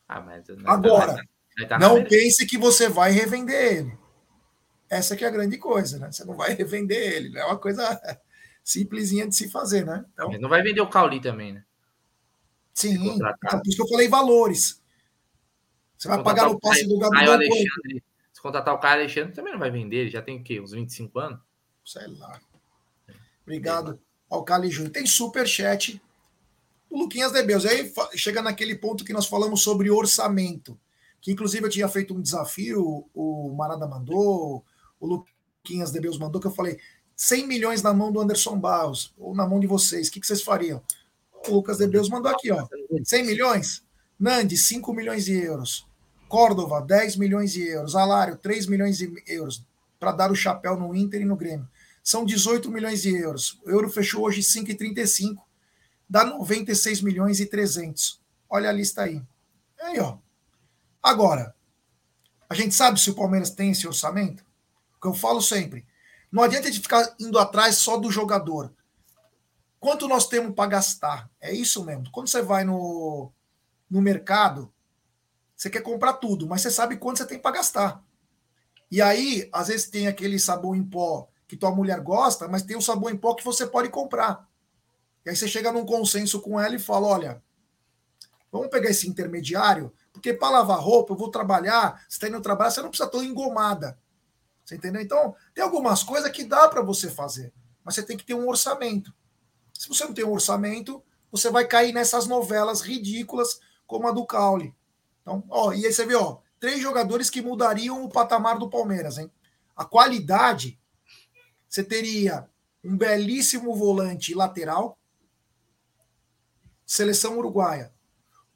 Ah, mas Agora, tá não pense que você vai revender ele. Essa que é a grande coisa, né? Você não vai revender ele. É uma coisa simplesinha de se fazer, né? Então, não vai vender o Cauli também, né? Sim, então, por isso que eu falei valores. Você vai pagar o passe do Gabriel Alexandre, Se contratar o Caio Alexandre, também não vai vender. Ele já tem o quê? Uns 25 anos? Sei lá. Obrigado ao Cali Júnior. Tem super chat o Luquinhas Debeus. Aí chega naquele ponto que nós falamos sobre orçamento. Que inclusive eu tinha feito um desafio, o Marada mandou, o Luquinhas Debeus mandou, que eu falei 100 milhões na mão do Anderson Barros, ou na mão de vocês, o que, que vocês fariam? O Lucas Debeus mandou aqui, ó. 100 milhões? Nandi, 5 milhões de euros Córdova, 10 milhões de euros. Alário, 3 milhões de euros para dar o chapéu no Inter e no Grêmio. São 18 milhões de euros. O euro fechou hoje 5,35, dá 96 milhões e 300. Olha a lista aí. Aí, ó. Agora, a gente sabe se o Palmeiras tem esse orçamento? Que eu falo sempre. Não adianta gente ficar indo atrás só do jogador. Quanto nós temos para gastar? É isso mesmo. Quando você vai no, no mercado, você quer comprar tudo, mas você sabe quanto você tem para gastar. E aí, às vezes tem aquele sabão em pó que tua mulher gosta, mas tem o sabão em pó que você pode comprar. E aí você chega num consenso com ela e fala: olha, vamos pegar esse intermediário, porque para lavar roupa, eu vou trabalhar, você está indo trabalhar, você não precisa tão engomada. Você entendeu? Então, tem algumas coisas que dá para você fazer, mas você tem que ter um orçamento. Se você não tem um orçamento, você vai cair nessas novelas ridículas como a do Caule. Então, ó, e aí você vê, ó, três jogadores que mudariam o patamar do Palmeiras, hein? A qualidade, você teria um belíssimo volante lateral, seleção uruguaia,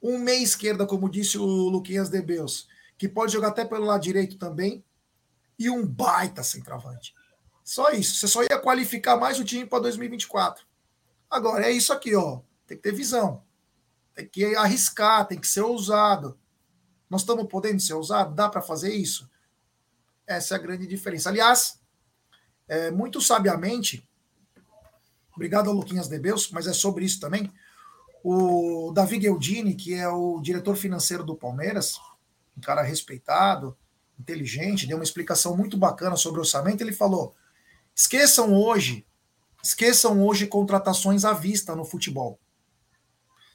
um meia esquerda, como disse o Luquinhas de Beus, que pode jogar até pelo lado direito também, e um baita centroavante. Só isso. Você só ia qualificar mais o time para 2024. Agora, é isso aqui, ó. Tem que ter visão. Tem que arriscar, tem que ser ousado. Nós estamos podendo ser ousados? Dá para fazer isso? Essa é a grande diferença. Aliás, é, muito sabiamente, obrigado ao Luquinhas Debeus, mas é sobre isso também. O Davi Gueldini, que é o diretor financeiro do Palmeiras, um cara respeitado, inteligente, deu uma explicação muito bacana sobre orçamento. Ele falou: esqueçam hoje, esqueçam hoje contratações à vista no futebol.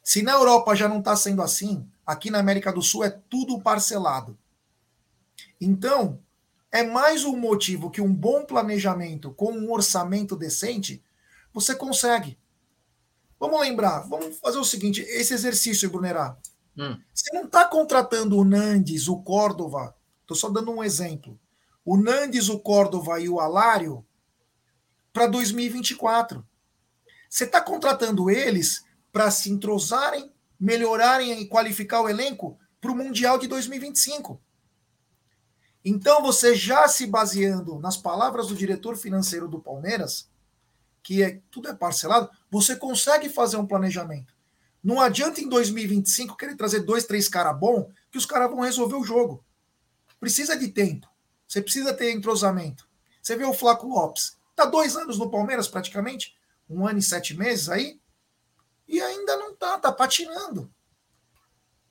Se na Europa já não está sendo assim, aqui na América do Sul é tudo parcelado. Então, é mais um motivo que um bom planejamento com um orçamento decente você consegue. Vamos lembrar, vamos fazer o seguinte: esse exercício, Brunerá. Hum. Você não está contratando o Nandes, o Córdova Estou só dando um exemplo. O Nandes, o Córdova e o Alário para 2024. Você está contratando eles para se entrosarem, melhorarem e qualificar o elenco para o Mundial de 2025. Então, você já se baseando nas palavras do diretor financeiro do Palmeiras, que é tudo é parcelado, você consegue fazer um planejamento. Não adianta em 2025 querer trazer dois, três caras bons, que os caras vão resolver o jogo. Precisa de tempo. Você precisa ter entrosamento. Você vê o Flaco Lopes. Está dois anos no Palmeiras, praticamente. Um ano e sete meses aí. E ainda não está, está patinando.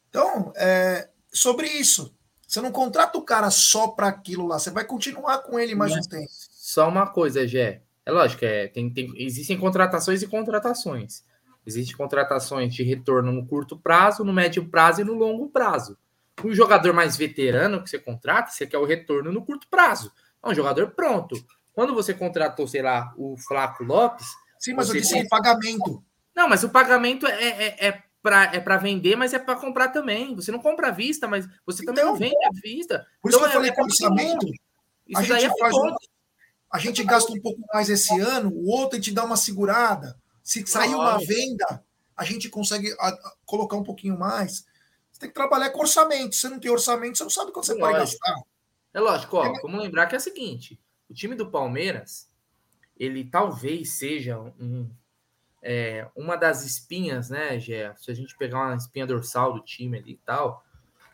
Então, é, sobre isso. Você não contrata o cara só para aquilo lá. Você vai continuar com ele mais Mas, um tempo. Só uma coisa, Gé. É lógico, é, tem, tem, existem contratações e contratações. Existem contratações de retorno no curto prazo, no médio prazo e no longo prazo. Um jogador mais veterano que você contrata, você quer o retorno no curto prazo. É um jogador pronto. Quando você contratou, sei lá, o Flaco Lopes. Sim, mas eu disse tem... pagamento. Não, mas o pagamento é, é, é para é vender, mas é para comprar também. Você não compra à vista, mas você também então, não vende à vista. Por isso então, que eu falei é, orçamento. A gente, é faz um, a gente gasta um pouco mais esse ano, o outro a gente dá uma segurada. Se sair uma venda, a gente consegue colocar um pouquinho mais tem que trabalhar com orçamento. Se você não tem orçamento, você não sabe quanto você pode gastar. É lógico, ó, é... vamos lembrar que é o seguinte: o time do Palmeiras, ele talvez seja um, é, uma das espinhas, né, Gé? Se a gente pegar uma espinha dorsal do time ali e tal,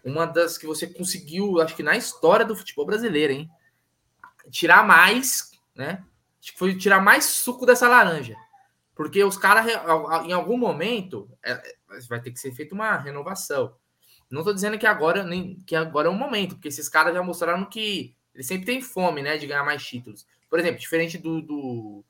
uma das que você conseguiu, acho que na história do futebol brasileiro, hein? Tirar mais, né? Foi tirar mais suco dessa laranja. Porque os caras, em algum momento, é, vai ter que ser feita uma renovação. Não estou dizendo que agora nem que agora é o momento, porque esses caras já mostraram que eles sempre têm fome, né, de ganhar mais títulos. Por exemplo, diferente do, do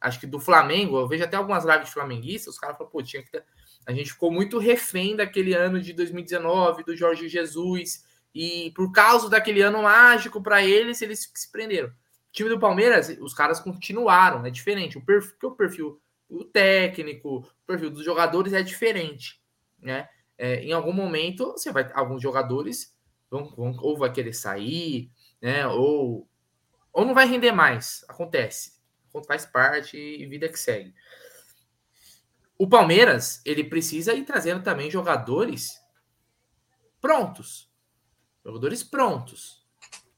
acho que do Flamengo, eu vejo até algumas lives de flamenguistas, os caras falam, pô, tinha que ter... a gente ficou muito refém daquele ano de 2019 do Jorge Jesus e por causa daquele ano mágico para eles, eles se prenderam. O time do Palmeiras, os caras continuaram, é diferente. O perfil, o perfil o técnico, o perfil dos jogadores é diferente, né? é, em algum momento você vai alguns jogadores vão, vão, ou vai querer sair, né? Ou ou não vai render mais. Acontece, faz parte e vida que segue. O Palmeiras ele precisa ir trazendo também jogadores prontos, Jogadores prontos.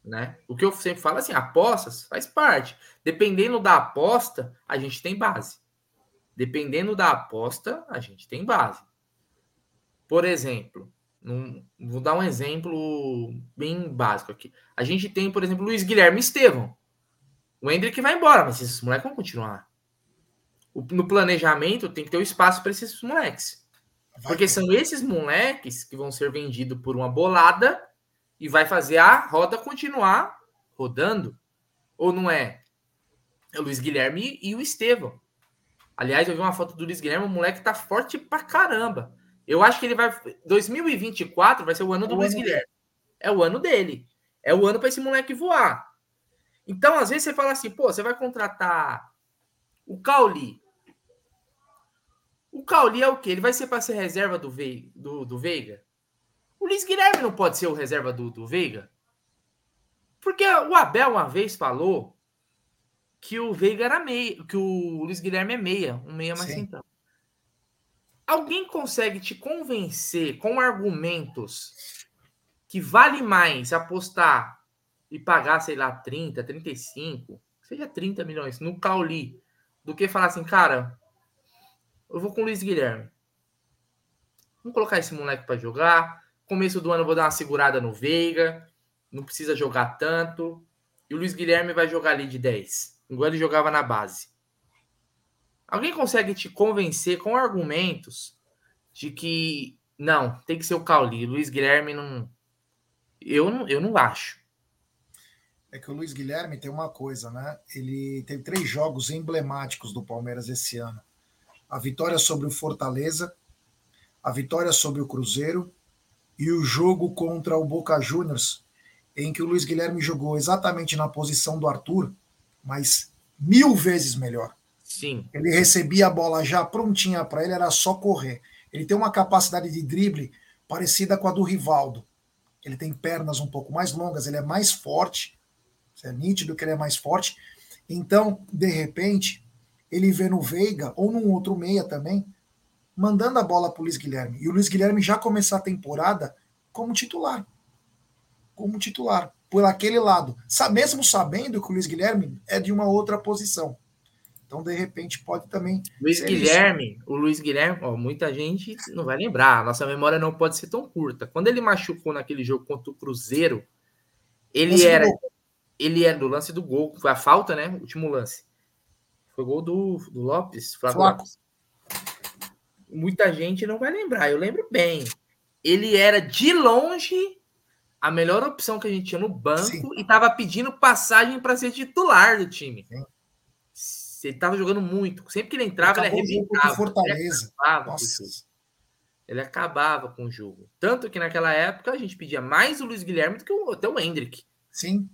Né? O que eu sempre falo assim, apostas faz parte. Dependendo da aposta, a gente tem base. Dependendo da aposta, a gente tem base. Por exemplo, num, vou dar um exemplo bem básico aqui. A gente tem, por exemplo, Luiz Guilherme Estevam. O Hendrick vai embora, mas esses moleques vão continuar. O, no planejamento tem que ter o um espaço para esses moleques. Porque são esses moleques que vão ser vendidos por uma bolada e vai fazer a roda continuar rodando. Ou não é? É o Luiz Guilherme e o Estevão. Aliás, eu vi uma foto do Luiz Guilherme, o moleque tá forte pra caramba. Eu acho que ele vai. 2024 vai ser o ano do o Luiz Guilherme. É o ano dele. É o ano para esse moleque voar. Então, às vezes, você fala assim, pô, você vai contratar o Cauli. O Cauli é o quê? Ele vai ser para ser reserva do, Ve do, do Veiga? O Luiz Guilherme não pode ser o reserva do, do Veiga? Porque o Abel uma vez falou que o Veiga era meia, que o Luiz Guilherme é meia, um meia mais então. Alguém consegue te convencer com argumentos que vale mais apostar e pagar, sei lá, 30, 35, seja 30 milhões no Cauli, do que falar assim, cara, eu vou com o Luiz Guilherme. Vamos colocar esse moleque para jogar. Começo do ano vou dar uma segurada no Veiga. Não precisa jogar tanto. E o Luiz Guilherme vai jogar ali de 10 igual ele jogava na base. Alguém consegue te convencer com argumentos de que não, tem que ser o Cauli, Luiz Guilherme não. Eu não, eu não acho. É que o Luiz Guilherme tem uma coisa, né? Ele teve três jogos emblemáticos do Palmeiras esse ano: a vitória sobre o Fortaleza, a vitória sobre o Cruzeiro e o jogo contra o Boca Juniors, em que o Luiz Guilherme jogou exatamente na posição do Arthur, mas mil vezes melhor. Sim. Ele recebia a bola já prontinha para ele, era só correr. Ele tem uma capacidade de drible parecida com a do Rivaldo. Ele tem pernas um pouco mais longas, ele é mais forte. É nítido que ele é mais forte. Então, de repente, ele vê no Veiga ou num outro meia também, mandando a bola para o Luiz Guilherme. E o Luiz Guilherme já começar a temporada como titular. Como titular por aquele lado, mesmo sabendo que o Luiz Guilherme é de uma outra posição. Então, de repente, pode também. Luiz Guilherme, isso. o Luiz Guilherme, ó, muita gente não vai lembrar, a nossa memória não pode ser tão curta. Quando ele machucou naquele jogo contra o Cruzeiro, ele lance era. Ele era do lance do gol, foi a falta, né? O último lance. Foi gol do, do Lopes, Flávio Lopes. Muita gente não vai lembrar, eu lembro bem. Ele era de longe a melhor opção que a gente tinha no banco Sim. e estava pedindo passagem para ser titular do time. Sim. Ele estava jogando muito. Sempre que ele entrava, ele arrebentava. Fortaleza. Ele acabava, ele acabava com o jogo. Tanto que naquela época a gente pedia mais o Luiz Guilherme do que o, até o Hendrick. Sim.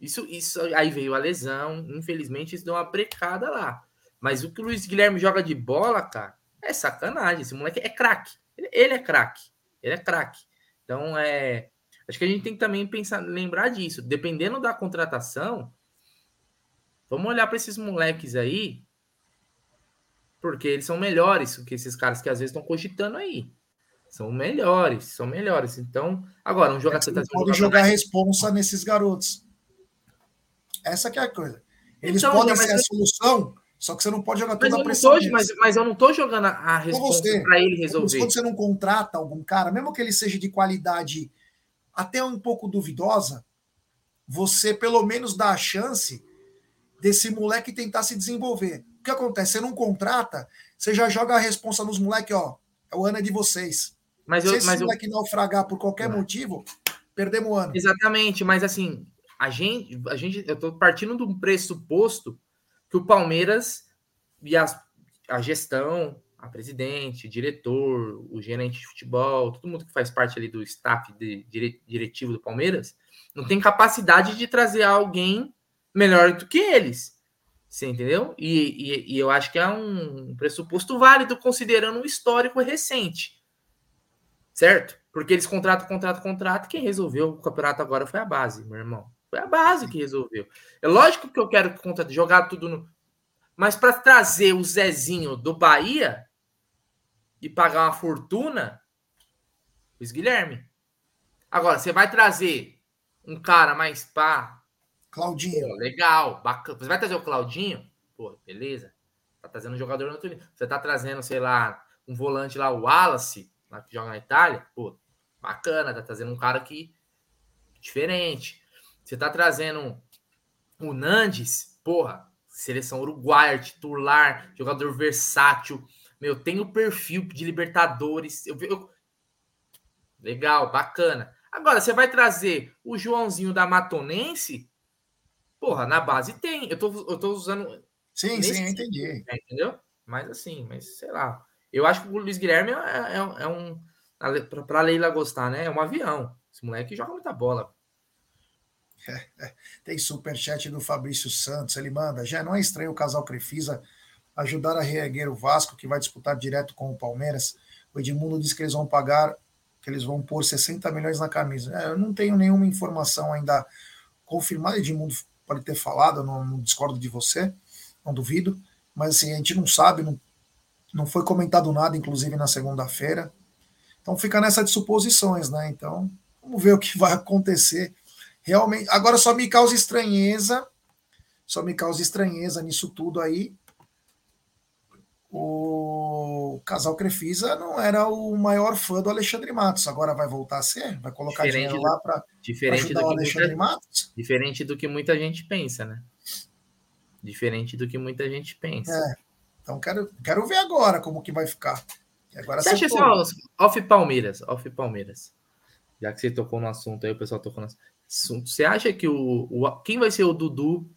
Isso, isso aí veio a lesão. Infelizmente, isso deu uma brecada lá. Mas o que o Luiz Guilherme joga de bola, cara, é sacanagem. Esse moleque é craque. Ele, é craque. Ele é craque. Então, é Acho que a gente tem que também pensar, lembrar disso. Dependendo da contratação, vamos olhar para esses moleques aí, porque eles são melhores que esses caras que às vezes estão cogitando aí. São melhores, são melhores. Então, agora, um jogador. É você pode jogar mais... responsa nesses garotos. Essa que é a coisa. Eles então, podem ser a solução, só que você não pode jogar toda a pressão. Tô, mas, mas, eu não estou jogando a resposta para ele resolver. Quando você não contrata algum cara, mesmo que ele seja de qualidade até um pouco duvidosa, você pelo menos dá a chance desse moleque tentar se desenvolver. O que acontece? Você não contrata, você já joga a responsa nos moleques, ó, é o ano é de vocês. Mas eu, se esse mas moleque eu... naufragar por qualquer não. motivo, perdemos o ano. Exatamente, mas assim, a gente, a gente, eu tô partindo do pressuposto que o Palmeiras e a, gestão, a presidente, diretor, o gerente de futebol, todo mundo que faz parte ali do staff de, diretivo do Palmeiras, não tem capacidade de trazer alguém melhor do que eles. Você entendeu? E, e, e eu acho que é um pressuposto válido considerando o histórico recente. Certo? Porque eles contratam, contratam, contratam. Quem resolveu o campeonato agora foi a base, meu irmão. Foi a base que resolveu. É lógico que eu quero jogar tudo no. Mas para trazer o Zezinho do Bahia, e pagar uma fortuna, Luiz Guilherme. Agora, você vai trazer um cara mais pá. Claudinho. Pô, legal, bacana. Você vai trazer o Claudinho? Pô, beleza. Tá trazendo um jogador no outro nível. Você tá trazendo, sei lá, um volante lá, o Wallace, lá que joga na Itália. Pô, bacana. Tá trazendo um cara que diferente. Você tá trazendo o Nandes, porra, seleção uruguaia, titular, jogador versátil. Meu, tem o perfil de Libertadores. Eu, eu... Legal, bacana. Agora, você vai trazer o Joãozinho da Matonense? Porra, na base tem. Eu tô, eu tô usando. Sim, sim, eu entendi. Né, entendeu? Mas assim, mas sei lá. Eu acho que o Luiz Guilherme é, é, é um. Pra Leila gostar, né? É um avião. Esse moleque joga muita bola. Tem superchat do Fabrício Santos, ele manda. Já não é estranho o casal Crefisa ajudar a reerguer o Vasco, que vai disputar direto com o Palmeiras. O Edmundo diz que eles vão pagar, que eles vão pôr 60 milhões na camisa. É, eu não tenho nenhuma informação ainda confirmada. Edmundo pode ter falado, eu não, não discordo de você, não duvido. Mas assim, a gente não sabe, não, não foi comentado nada, inclusive na segunda-feira. Então fica nessa de suposições, né? Então, vamos ver o que vai acontecer realmente. Agora só me causa estranheza, só me causa estranheza nisso tudo aí. O casal Crefisa não era o maior fã do Alexandre Matos, agora vai voltar a ser? Vai colocar diferente dinheiro lá para ajudar o Alexandre muita, Matos? Diferente do que muita gente pensa, né? Diferente do que muita gente pensa. É. Então quero, quero ver agora como que vai ficar. Agora você acha assim, off Palmeiras, off Palmeiras. Já que você tocou no assunto aí, o pessoal tocou no assunto. Você acha que o, o quem vai ser o Dudu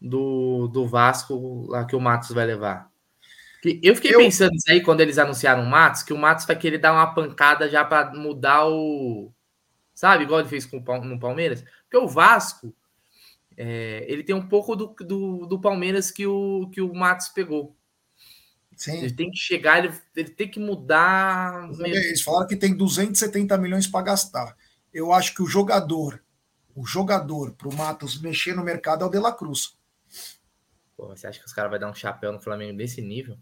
do, do Vasco lá que o Matos vai levar? Eu fiquei eu... pensando isso aí quando eles anunciaram o Matos, que o Matos vai querer dar uma pancada já para mudar o. Sabe, igual ele fez com o, no Palmeiras? Porque o Vasco, é, ele tem um pouco do, do, do, Palmeiras que o, que o Matos pegou. Sim. Ele tem que chegar, ele, ele tem que mudar. Eles falaram que tem 270 milhões para gastar eu acho que o jogador, o jogador para o Matos mexer no mercado é o De La Cruz. Pô, você acha que os caras vão dar um chapéu no Flamengo desse nível?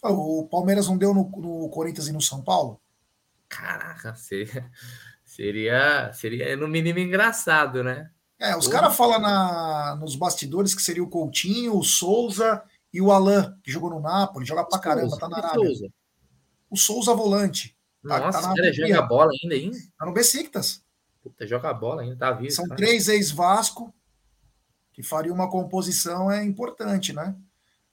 O Palmeiras não deu no, no Corinthians e no São Paulo? Caraca, seria, seria, seria no mínimo engraçado, né? É, os caras falam nos bastidores que seria o Coutinho, o Souza e o Alain, que jogou no Napoli, joga pra caramba, tá na Arábia. Souza? O Souza volante. Tá, Nossa, tá cara, joga bola ainda, hein? Tá no Besiktas. Puta, joga bola ainda, tá vivo. São cara. três ex-Vasco que faria uma composição é importante, né?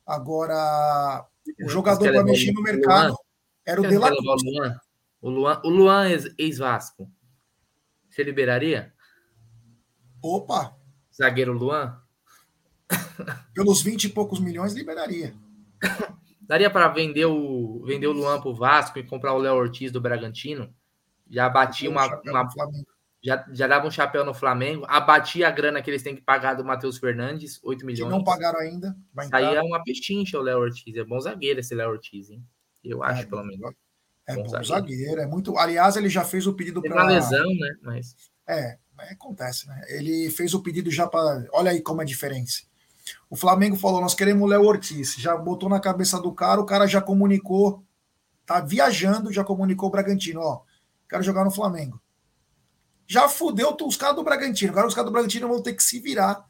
Agora, o jogador para mexer no mercado Luan? era o De La Cruz. O Luan, o Luan, o Luan ex-Vasco. Você liberaria? Opa! Zagueiro Luan? Pelos 20 e poucos milhões, liberaria. Daria para vender o, vender o Luan pro Vasco e comprar o Léo Ortiz do Bragantino? Já batia uma. uma já, já dava um chapéu no Flamengo, abatia a grana que eles têm que pagar do Matheus Fernandes, 8 milhões. Que não pagaram ainda. Vai Aí é uma pechincha o Léo Ortiz. É bom zagueiro esse Léo Ortiz, hein? Eu é, acho, pelo menos. É bom, bom zagueiro. zagueiro. É muito. Aliás, ele já fez o pedido para. uma lesão, né? Mas. É, acontece, né? Ele fez o pedido já para. Olha aí como é a diferença. O Flamengo falou: nós queremos o Léo Ortiz. Já botou na cabeça do cara, o cara já comunicou, tá viajando, já comunicou o Bragantino: ó, quero jogar no Flamengo. Já fudeu os caras do Bragantino. Agora os caras do Bragantino vão ter que se virar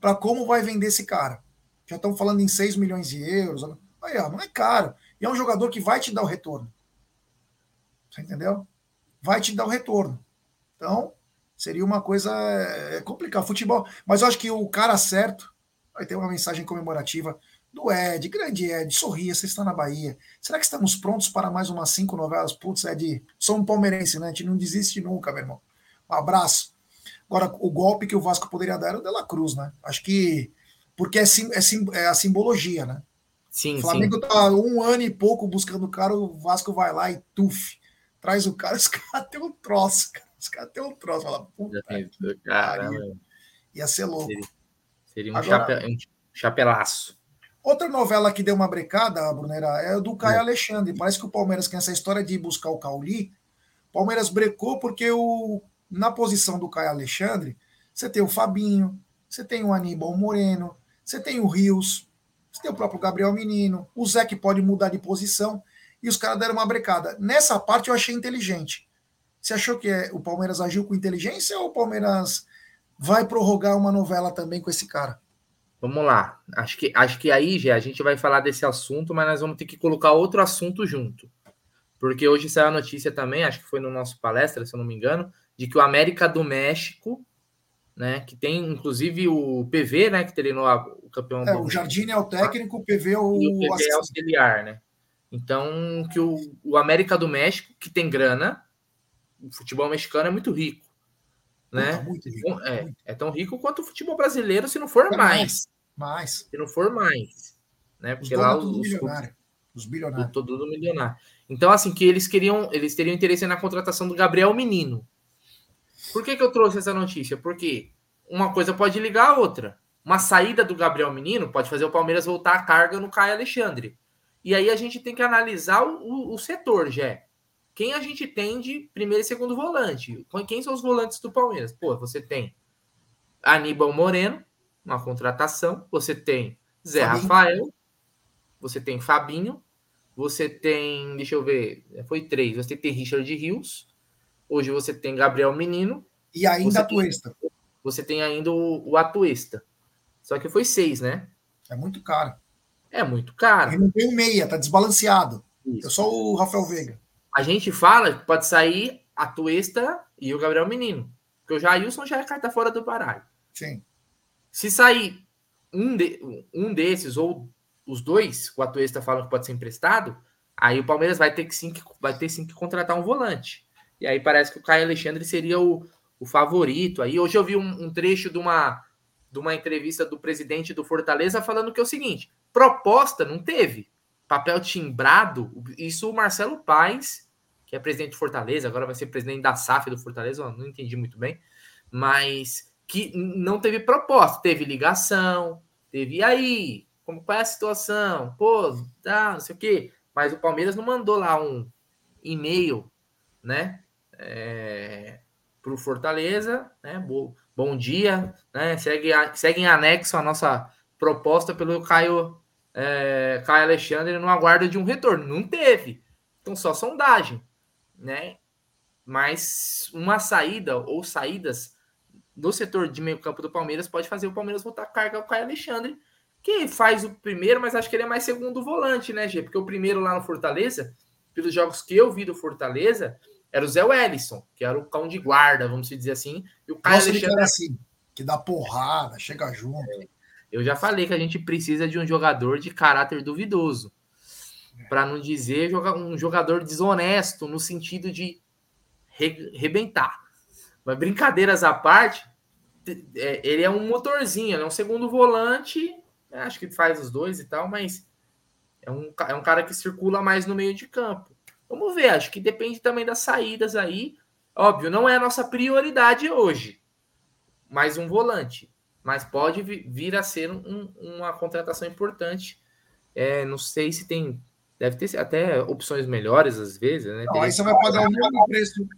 para como vai vender esse cara. Já estão falando em 6 milhões de euros. Aí, ó, não é caro. E é um jogador que vai te dar o retorno. Você entendeu? Vai te dar o retorno. Então, seria uma coisa é, complicada. Futebol. Mas eu acho que o cara certo vai ter uma mensagem comemorativa do Ed, grande Ed, sorria, você está na Bahia. Será que estamos prontos para mais umas cinco novelas? Putz, Ed, sou um palmeirense, né? A gente não desiste nunca, meu irmão. Um abraço. Agora, o golpe que o Vasco poderia dar era o De La Cruz, né? Acho que. Porque é, sim, é, sim, é a simbologia, né? Sim, o Flamengo sim. tá um ano e pouco buscando o cara, o Vasco vai lá e tuf, traz o cara, os caras têm um troço, cara. Os caras têm um troço. Fala, puta, cara, ia ser louco. Seria um, Agora, um chapelaço. Outra novela que deu uma brecada, Brunera, é do Caio é. Alexandre. Parece que o Palmeiras, com essa história de ir buscar o Cauli, o Palmeiras brecou porque o, na posição do Caio Alexandre, você tem o Fabinho, você tem o Aníbal Moreno, você tem o Rios, você tem o próprio Gabriel Menino, o Zé que pode mudar de posição, e os caras deram uma brecada. Nessa parte eu achei inteligente. Você achou que é, o Palmeiras agiu com inteligência ou o Palmeiras vai prorrogar uma novela também com esse cara? Vamos lá. Acho que, acho que aí, já a gente vai falar desse assunto, mas nós vamos ter que colocar outro assunto junto. Porque hoje saiu a notícia também, acho que foi no nosso palestra, se eu não me engano, de que o América do México, né, que tem inclusive o PV, né, que treinou o campeão. É, o Jardim é o técnico, o PV é o, e o PV é auxiliar, né? Então, que o, o América do México, que tem grana, o futebol mexicano é muito rico. Né? Muito rico, é, é, tão rico quanto o futebol brasileiro, se não for mais. mais. Se não for mais. Né? Porque os lá os, milionário. os bilionários. Todo, todo milionário. Então, assim, que eles queriam, eles teriam interesse na contratação do Gabriel Menino. Por que, que eu trouxe essa notícia? Porque uma coisa pode ligar a outra. Uma saída do Gabriel Menino pode fazer o Palmeiras voltar a carga no Caio Alexandre. E aí a gente tem que analisar o, o, o setor, Jé quem a gente tem de primeiro e segundo volante? Quem são os volantes do Palmeiras? Pô, você tem Aníbal Moreno, uma contratação, você tem Zé Fabinho. Rafael, você tem Fabinho, você tem, deixa eu ver, foi três, você tem Richard Rios, hoje você tem Gabriel Menino. E ainda Atuesta. Tem, você tem ainda o, o Atuesta. Só que foi seis, né? É muito caro. É muito caro. Ele não tem meia, tá desbalanceado. Isso. Eu sou o Rafael Veiga. A gente fala que pode sair a Tuesta e o Gabriel Menino. Porque o Jailson já é carta fora do baralho. Sim. Se sair um, de, um desses ou os dois, o Atuesta fala que pode ser emprestado, aí o Palmeiras vai ter que sim que, vai ter sim que contratar um volante. E aí parece que o Caio Alexandre seria o, o favorito. Aí hoje eu vi um, um trecho de uma, de uma entrevista do presidente do Fortaleza falando que é o seguinte: proposta não teve papel timbrado, isso o Marcelo Paes, que é presidente do Fortaleza, agora vai ser presidente da SAF do Fortaleza, não entendi muito bem, mas que não teve proposta, teve ligação, teve aí, como qual é a situação? Pô, tá, não sei o quê. Mas o Palmeiras não mandou lá um e-mail, né? É, para o Fortaleza, né? Bom, bom dia, né? Segue, segue em anexo a nossa proposta pelo Caio é, Caio Alexandre no aguardo de um retorno. Não teve. Então, só sondagem, né? Mas uma saída ou saídas no setor de meio campo do Palmeiras pode fazer o Palmeiras voltar a carga ao Caio Alexandre, que faz o primeiro, mas acho que ele é mais segundo volante, né, Gê? Porque o primeiro lá no Fortaleza, pelos jogos que eu vi do Fortaleza, era o Zé Wellison, que era o cão de guarda, vamos dizer assim. E o Caio Nossa, Alexandre. assim, que dá porrada, chega junto. É. Eu já falei que a gente precisa de um jogador de caráter duvidoso. Para não dizer um jogador desonesto, no sentido de rebentar. Mas brincadeiras à parte, é, ele é um motorzinho, ele é um segundo volante, acho que faz os dois e tal, mas é um, é um cara que circula mais no meio de campo. Vamos ver, acho que depende também das saídas aí. Óbvio, não é a nossa prioridade hoje, mais um volante mas pode vir a ser um, uma contratação importante. É, não sei se tem. Deve ter até opções melhores às vezes, né? Não, aí você vai pagar o mesmo preço.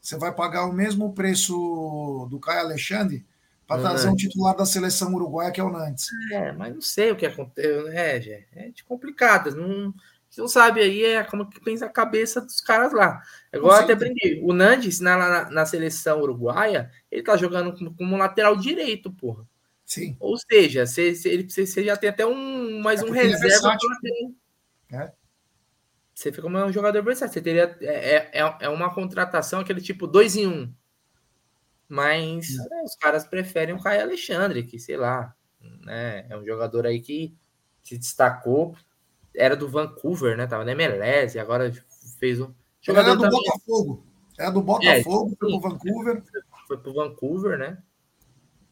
Você vai pagar o mesmo preço do Caio Alexandre para trazer um titular da seleção uruguaia que é o Nantes. É, mas não sei o que aconteceu, né, Gê? É de complicado. Não, você não sabe aí é como que pensa a cabeça dos caras lá. Agora até brinquei. O Nantes, na, na, na, seleção uruguaia, ele tá jogando como, como lateral direito, porra. Sim. Ou seja, você, ele, você já tem até um mais é um é reserva. É. Você fica um jogador versátil. Você teria. É, é, é uma contratação, aquele tipo dois em um. Mas é, os caras preferem o Caio Alexandre, que sei lá. Né, é um jogador aí que se destacou. Era do Vancouver, né? Tava na MLS e agora fez um. Jogador era do também... Botafogo. Era do Botafogo, é, foi pro Vancouver. Foi pro Vancouver, né?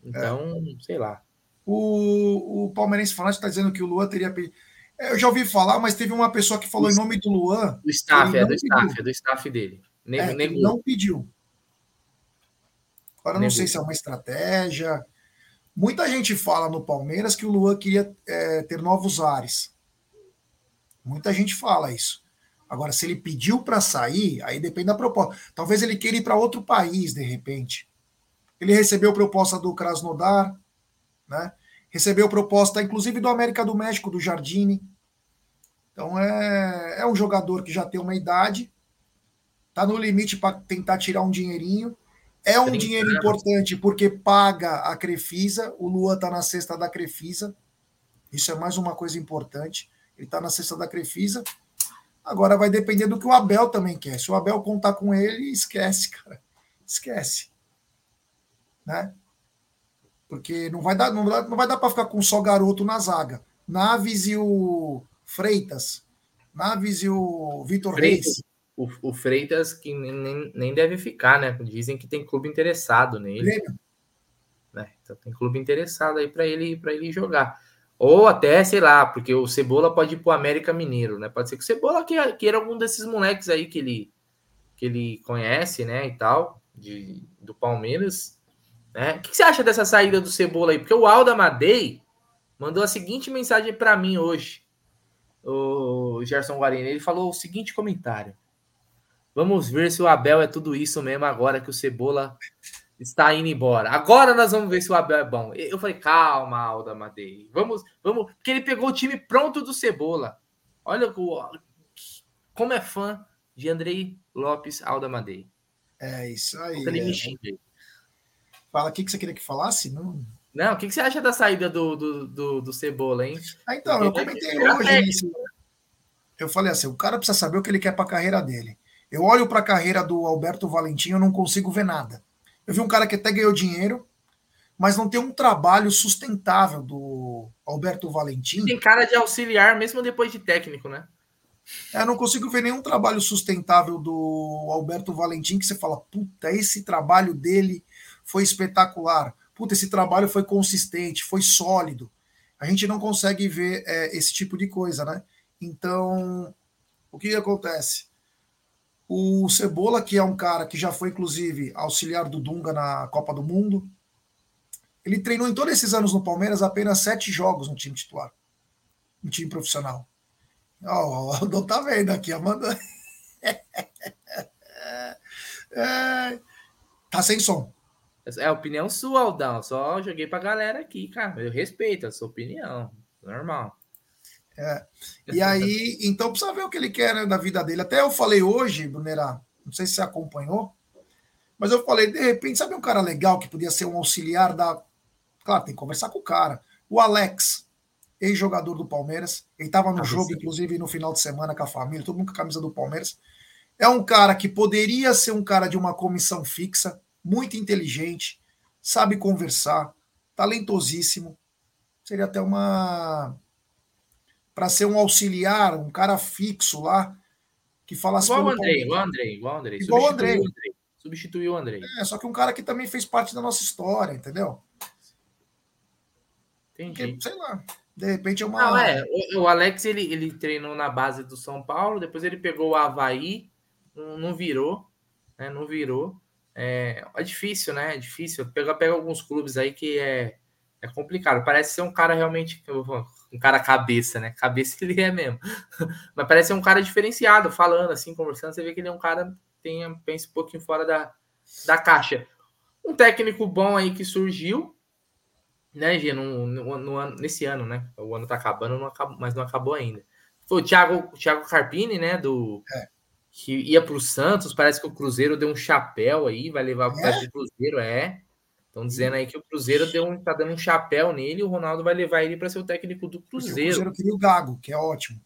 Então, é. sei lá. O, o Palmeirense Falante está dizendo que o Luan teria pedido. É, eu já ouvi falar, mas teve uma pessoa que falou o, em nome do Luan. Do staff, é do staff, é do staff dele. é, ele não pediu. Agora, não sei se é uma estratégia. Muita gente fala no Palmeiras que o Luan queria é, ter novos ares. Muita gente fala isso. Agora, se ele pediu para sair, aí depende da proposta. Talvez ele queira ir para outro país, de repente. Ele recebeu proposta do Krasnodar, né? Recebeu proposta, inclusive, do América do México, do Jardine. Então, é, é um jogador que já tem uma idade Tá no limite para tentar tirar um dinheirinho. É um dinheiro anos. importante porque paga a Crefisa. O Luan tá na cesta da Crefisa. Isso é mais uma coisa importante. Ele tá na cesta da Crefisa. Agora vai depender do que o Abel também quer. Se o Abel contar com ele, esquece, cara. Esquece. Né? Porque não vai dar, não, não vai dar para ficar com só garoto na zaga. Naves e o Freitas. Naves e o Vitor Reis. O, o, Freitas que nem, nem deve ficar, né? Dizem que tem clube interessado nele. Né? Então tem clube interessado aí para ele para ele jogar. Ou até, sei lá, porque o Cebola pode ir pro América Mineiro, né? Pode ser que o Cebola queira algum desses moleques aí que ele, que ele conhece, né? E tal, de, do Palmeiras. Né? O que você acha dessa saída do Cebola aí? Porque o Alda Madei mandou a seguinte mensagem para mim hoje, o Gerson Guarini. Ele falou o seguinte comentário: Vamos ver se o Abel é tudo isso mesmo agora que o Cebola está indo embora. Agora nós vamos ver se o Abel é bom. Eu falei, calma, Alda Madei. Vamos, vamos, porque ele pegou o time pronto do Cebola. Olha como é fã de Andrei Lopes Alda Madei. É isso aí. É. Fala, o que, que você queria que falasse? Não. Não, o que, que você acha da saída do, do, do, do Cebola, hein? Ah, então, eu comentei hoje isso. Eu falei assim: o cara precisa saber o que ele quer para a carreira dele. Eu olho para a carreira do Alberto Valentim, eu não consigo ver nada. Eu vi um cara que até ganhou dinheiro, mas não tem um trabalho sustentável do Alberto Valentim. Tem cara de auxiliar, mesmo depois de técnico, né? É, não consigo ver nenhum trabalho sustentável do Alberto Valentim que você fala, puta, esse trabalho dele foi espetacular. Puta, esse trabalho foi consistente, foi sólido. A gente não consegue ver é, esse tipo de coisa, né? Então, o que acontece? O Cebola, que é um cara que já foi, inclusive, auxiliar do Dunga na Copa do Mundo, ele treinou em todos esses anos no Palmeiras apenas sete jogos no time titular, no time profissional. Ó, oh, não tá vendo aqui, Amanda. é, tá sem som. É a opinião sua, Aldão. Só joguei pra galera aqui, cara. Eu respeito a sua opinião. Normal. É. E aí, então precisa ver o que ele quer né, da vida dele. Até eu falei hoje, Brunerá, não sei se você acompanhou, mas eu falei, de repente, sabe um cara legal que podia ser um auxiliar da. Claro, tem que conversar com o cara. O Alex, ex-jogador do Palmeiras. Ele estava no ah, jogo, sim. inclusive, no final de semana com a família, todo mundo com a camisa do Palmeiras. É um cara que poderia ser um cara de uma comissão fixa, muito inteligente, sabe conversar, talentosíssimo. Seria até uma para ser um auxiliar, um cara fixo lá, que falasse igual o Andrei, igual o Andrei, igual o Andrei. Igual o Andrei. Substituiu o Andrei. É, só que um cara que também fez parte da nossa história, entendeu? Entendi. sei lá, de repente é uma. Não, é, o, o, Alex ele, ele treinou na base do São Paulo, depois ele pegou o Havaí, não, não virou, né? Não virou. É, é difícil, né? É difícil. Pega, pega alguns clubes aí que é, é complicado. Parece ser um cara realmente um cara cabeça, né? Cabeça ele é mesmo. Mas parece ser um cara diferenciado, falando assim, conversando, você vê que ele é um cara tem, pensa um pouquinho fora da, da caixa. Um técnico bom aí que surgiu, né, Gê, no, no, no, nesse ano, né? O ano tá acabando, não acabou, mas não acabou ainda. Foi o Thiago, o Thiago Carpini, né? Do, é. Que ia para o Santos, parece que o Cruzeiro deu um chapéu aí, vai levar é? o Cruzeiro, é. Estão dizendo aí que o Cruzeiro deu um, tá dando um chapéu nele e o Ronaldo vai levar ele para ser o técnico do Cruzeiro. o Cruzeiro queria o Gago, que é ótimo.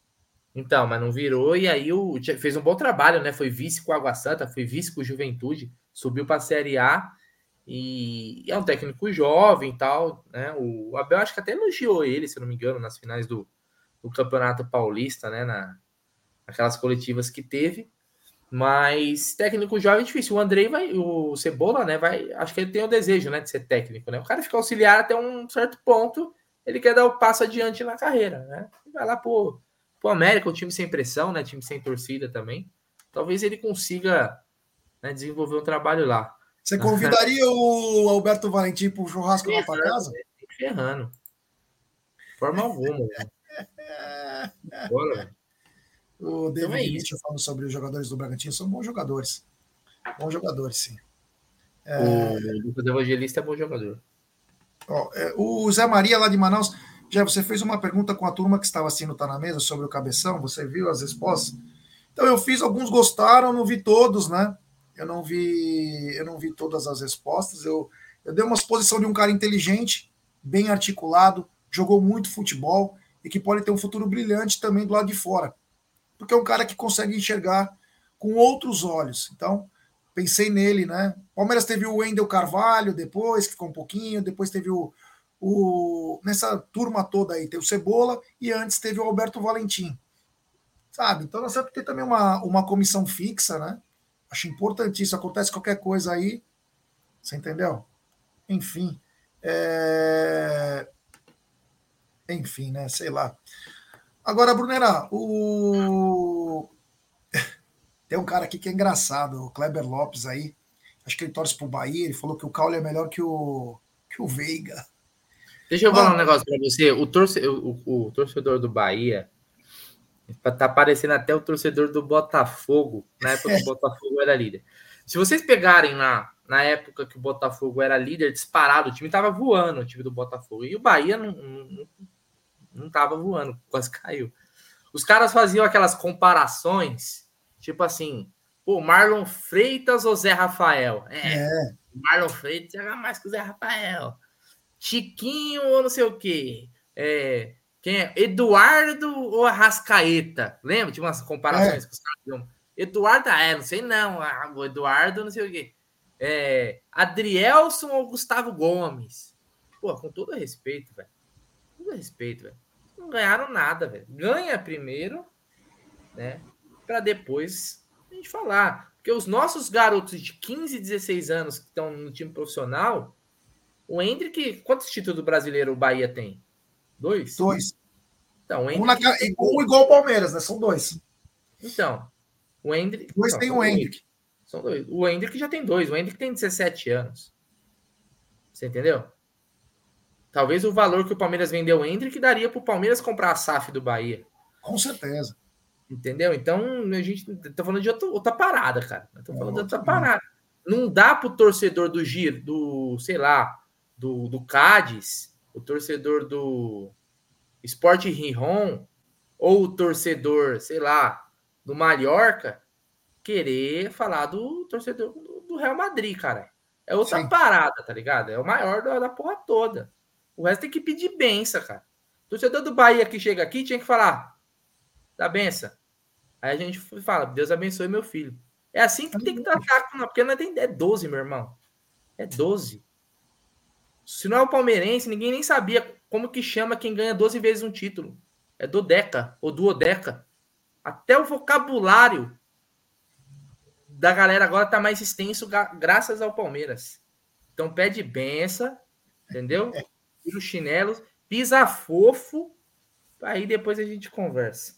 Então, mas não virou, e aí o, fez um bom trabalho, né? Foi vice com o Água Santa, foi vice com o Juventude, subiu para a Série A e é um técnico jovem e tal, né? O Abel acho que até elogiou ele, se não me engano, nas finais do, do Campeonato Paulista, né? Na, aquelas coletivas que teve. Mas técnico jovem é difícil. O Andrei vai, o Cebola, né? Vai, acho que ele tem o desejo, né, de ser técnico, né? O cara fica auxiliar até um certo ponto, ele quer dar o passo adiante na carreira, né? Vai lá pro, pro América, o time sem pressão, né? Time sem torcida também. Talvez ele consiga né, desenvolver um trabalho lá. Você convidaria o Alberto Valentim para o churrasco lá para casa? Ferrando. Forma alguma. Né? Bora, velho. O David então é Mitchell falando sobre os jogadores do Bragantino, são bons jogadores. Bons jogadores, sim. É... O Lucas Evangelista é bom jogador. Ó, é, o Zé Maria, lá de Manaus, já você fez uma pergunta com a turma que estava assistindo Tá na Mesa sobre o Cabeção, você viu as respostas? Então eu fiz, alguns gostaram, não vi todos, né? Eu não vi, eu não vi todas as respostas. Eu, eu dei uma exposição de um cara inteligente, bem articulado, jogou muito futebol e que pode ter um futuro brilhante também do lado de fora. Porque é um cara que consegue enxergar com outros olhos. Então, pensei nele, né? Palmeiras teve o Wendel Carvalho depois, que ficou um pouquinho, depois teve o, o nessa turma toda aí, tem o Cebola e antes teve o Alberto Valentim. Sabe? Então nós temos que ter também uma, uma comissão fixa, né? Acho importantíssimo. Acontece qualquer coisa aí, você entendeu? Enfim. É... Enfim, né? Sei lá. Agora, Brunera, o... tem um cara aqui que é engraçado, o Kleber Lopes aí. Acho que ele torce pro Bahia. Ele falou que o Caule é melhor que o, que o Veiga. Deixa eu falar um negócio para você. O, torce, o, o, o, torcedor do Bahia tá parecendo até o torcedor do Botafogo, na época que o Botafogo era líder. Se vocês pegarem lá, na época que o Botafogo era líder, disparado, o time tava voando, o time do Botafogo. E o Bahia não, não, não tava voando, quase caiu. Os caras faziam aquelas comparações, tipo assim, pô, Marlon Freitas ou Zé Rafael? É, é. Marlon Freitas joga mais que o Zé Rafael. Chiquinho ou não sei o quê. É, quem é? Eduardo ou Arrascaeta? Lembra? Tinha umas comparações é. que os caras Eduardo, ah, é, não sei não. Ah, o Eduardo, não sei o quê. É, Adrielson ou Gustavo Gomes? Pô, com todo respeito, velho. Com todo respeito, velho. Não ganharam nada, velho. Ganha primeiro, né? Para depois a gente falar. Porque os nossos garotos de 15, 16 anos que estão no time profissional, o Hendrick, quantos títulos brasileiro o Bahia tem? Dois? Dois. Então, um, na, um igual o Palmeiras, né? São dois. Então, o Hendrick. Dois não, tem o Hendrick. São dois. O Hendrick já tem dois. O Hendrick tem 17 anos. Você entendeu? Talvez o valor que o Palmeiras vendeu o Hendrick daria para o Palmeiras comprar a SAF do Bahia. Com certeza. Entendeu? Então, a gente tá falando de outra, outra parada, cara. Tô falando é, de outra parada. Não dá para o torcedor do Giro, do, sei lá, do, do Cádiz, o torcedor do Sport Rijon, ou o torcedor, sei lá, do Mallorca, querer falar do torcedor do Real Madrid, cara. É outra Sim. parada, tá ligado? É o maior da, da porra toda. O resto tem que pedir benção, cara. O torcedor do Bahia que chega aqui tinha que falar da benção. Aí a gente fala, Deus abençoe meu filho. É assim que tem que tratar, porque não é, é 12, meu irmão. É 12. Se não é o palmeirense, ninguém nem sabia como que chama quem ganha 12 vezes um título. É do Deca ou duodeca. Até o vocabulário da galera agora tá mais extenso graças ao Palmeiras. Então pede benção, entendeu? Tira os chinelos, pisa fofo, aí depois a gente conversa.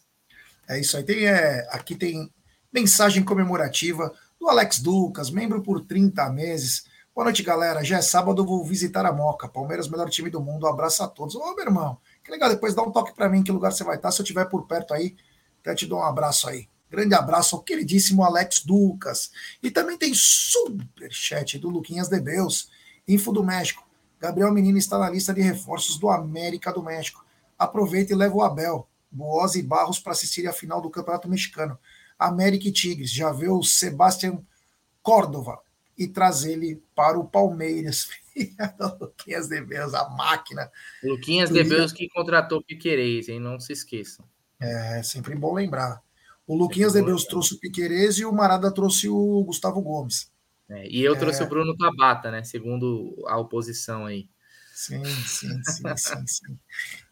É isso aí. Tem, é, aqui tem mensagem comemorativa do Alex Ducas, membro por 30 meses. Boa noite, galera. Já é sábado, vou visitar a Moca. Palmeiras, melhor time do mundo. Um abraço a todos. Ô, meu irmão, que legal. Depois dá um toque para mim, que lugar você vai estar. Se eu estiver por perto aí, até te dou um abraço aí. Grande abraço ao queridíssimo Alex Ducas. E também tem super chat do Luquinhas Debeus, Info do México. Gabriel Menino está na lista de reforços do América do México. Aproveita e leva o Abel, Boaz e Barros para assistir a final do Campeonato Mexicano. América e Tigres. Já vê o Sebastião Córdova e traz ele para o Palmeiras. Luquinhas de Beus, a máquina. Luquinhas de Beus que contratou Piquerez, hein? Não se esqueçam. É, sempre bom lembrar. O Luquinhas de Beus trouxe o Piquerez e o Marada trouxe o Gustavo Gomes. É, e eu trouxe é... o Bruno Tabata, né? Segundo a oposição aí. Sim, sim, sim, sim, sim.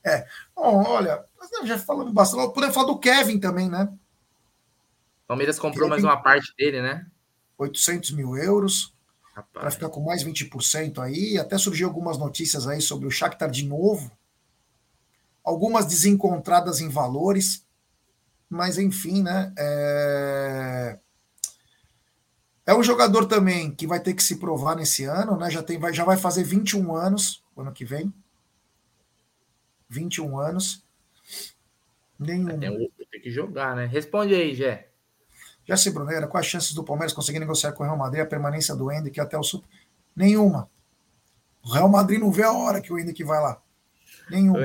É, bom, olha, já falamos bastante. Podemos falar do Kevin também, né? Palmeiras comprou Kevin... mais uma parte dele, né? 800 mil euros, para ficar com mais 20% aí. Até surgiu algumas notícias aí sobre o Shakhtar de novo. Algumas desencontradas em valores, mas enfim, né? É... é um jogador também que vai ter que se provar nesse ano, né? Já, tem, vai, já vai fazer 21 anos, ano que vem. 21 anos. Nenhum. Tem, tem que jogar, né? Responde aí, Gé. Jesse Brunera, quais as chances do Palmeiras conseguir negociar com o Real Madrid a permanência do Hendrick até o Super? Nenhuma. O Real Madrid não vê a hora que o Hendrick vai lá. Nenhuma.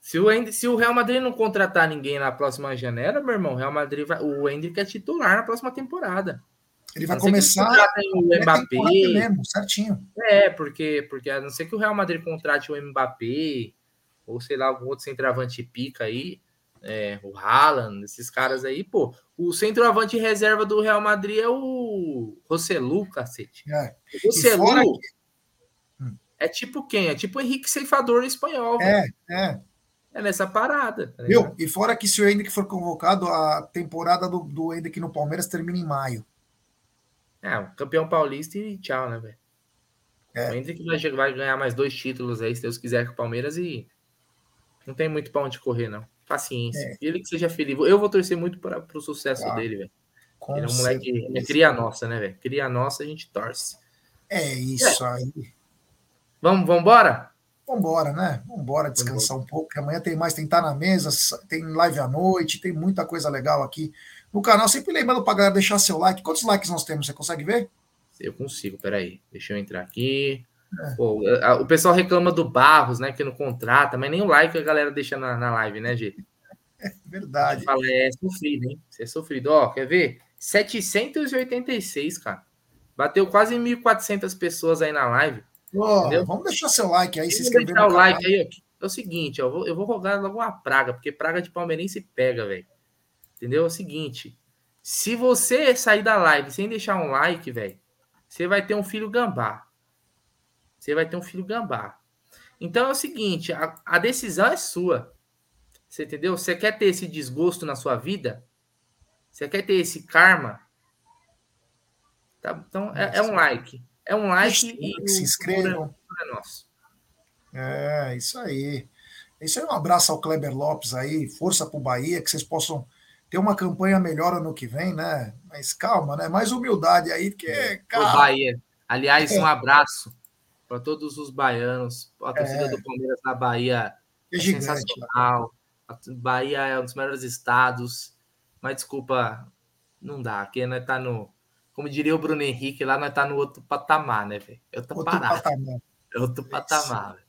Se o, se o Real Madrid não contratar ninguém na próxima janela, meu irmão, o Real Madrid vai, o Hendrick é titular na próxima temporada. Ele vai começar o Mbappé mesmo, certinho. É, porque porque a não ser que o Real Madrid contrate o Mbappé ou sei lá algum outro centroavante pica aí, é, o Haaland, esses caras aí, pô, o centroavante reserva do Real Madrid é o Roselu, cacete. É. O Roselu é tipo quem? É tipo o Henrique Ceifador espanhol. É, é. É nessa parada. Tá Viu? E fora que se o Hendrick for convocado, a temporada do, do Hendrick no Palmeiras termina em maio. É, o campeão paulista e tchau, né, velho? É. O Hendrick vai, vai ganhar mais dois títulos aí, se Deus quiser, com o Palmeiras e não tem muito pra onde correr, não. Paciência. É. Ele que seja feliz. Eu vou torcer muito para o sucesso claro. dele, velho. Ele é um moleque. É cria nossa, né, velho? Cria nossa, a gente torce. É isso é. aí. Vamos, vamos embora? Vambora, né? Vambora descansar um pouco, que amanhã tem mais, tem estar na mesa, tem live à noite, tem muita coisa legal aqui no canal. Sempre lembrando para galera deixar seu like. Quantos likes nós temos? Você consegue ver? Eu consigo, peraí. Deixa eu entrar aqui. É. Pô, o pessoal reclama do Barros, né? Que não contrata, mas nem o like a galera deixa na, na live, né, gente? É verdade. Fala, é sofrido, hein? Você é sofrido. Ó, quer ver? 786, cara. Bateu quase 1.400 pessoas aí na live. Oh, vamos deixar seu like aí, se inscrever deixar o like aí. É o seguinte, ó, eu vou, eu vou rogar logo uma praga, porque praga de palmeirense pega, velho. Entendeu? É o seguinte, se você sair da live sem deixar um like, velho, você vai ter um filho gambá. Você vai ter um filho gambá. Então é o seguinte, a, a decisão é sua. Você entendeu? Você quer ter esse desgosto na sua vida? Você quer ter esse karma? Tá? Então é, é um like. É um like e se inscrevam. É nosso. É, isso aí. Isso aí, um abraço ao Kleber Lopes aí, força pro Bahia, que vocês possam ter uma campanha melhor ano que vem, né? Mas calma, né? Mais humildade aí, porque. É, calma. Bahia. Aliás, um abraço para todos os baianos. A torcida é. do Palmeiras na Bahia é, é gigante, sensacional. A Bahia é um dos melhores estados. Mas desculpa, não dá. Aqui nós tá no como diria o Bruno Henrique, lá nós tá no outro patamar, né, velho? É outro, outro patamar. É outro patamar, velho.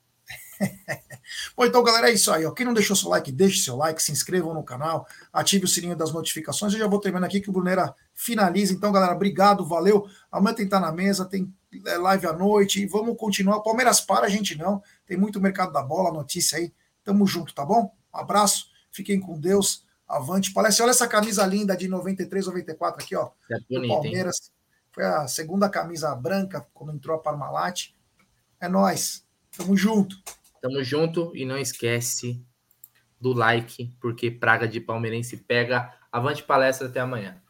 Bom, então, galera, é isso aí. Ó. Quem não deixou seu like, deixe seu like, se inscrevam no canal, ative o sininho das notificações. Eu já vou terminando aqui que o Brunera finaliza. Então, galera, obrigado, valeu. Amanhã tem estar na mesa, tem é, live à noite e vamos continuar. Palmeiras para, a gente não. Tem muito mercado da bola, notícia aí. Tamo junto, tá bom? Um abraço, fiquem com Deus. Avante Palestra. Olha essa camisa linda de 93, 94 aqui, ó. É Palmeiras. Hein? Foi a segunda camisa branca quando entrou a Parmalat. É nós. Tamo junto. Tamo junto e não esquece do like, porque praga de palmeirense pega. Avante palestra até amanhã.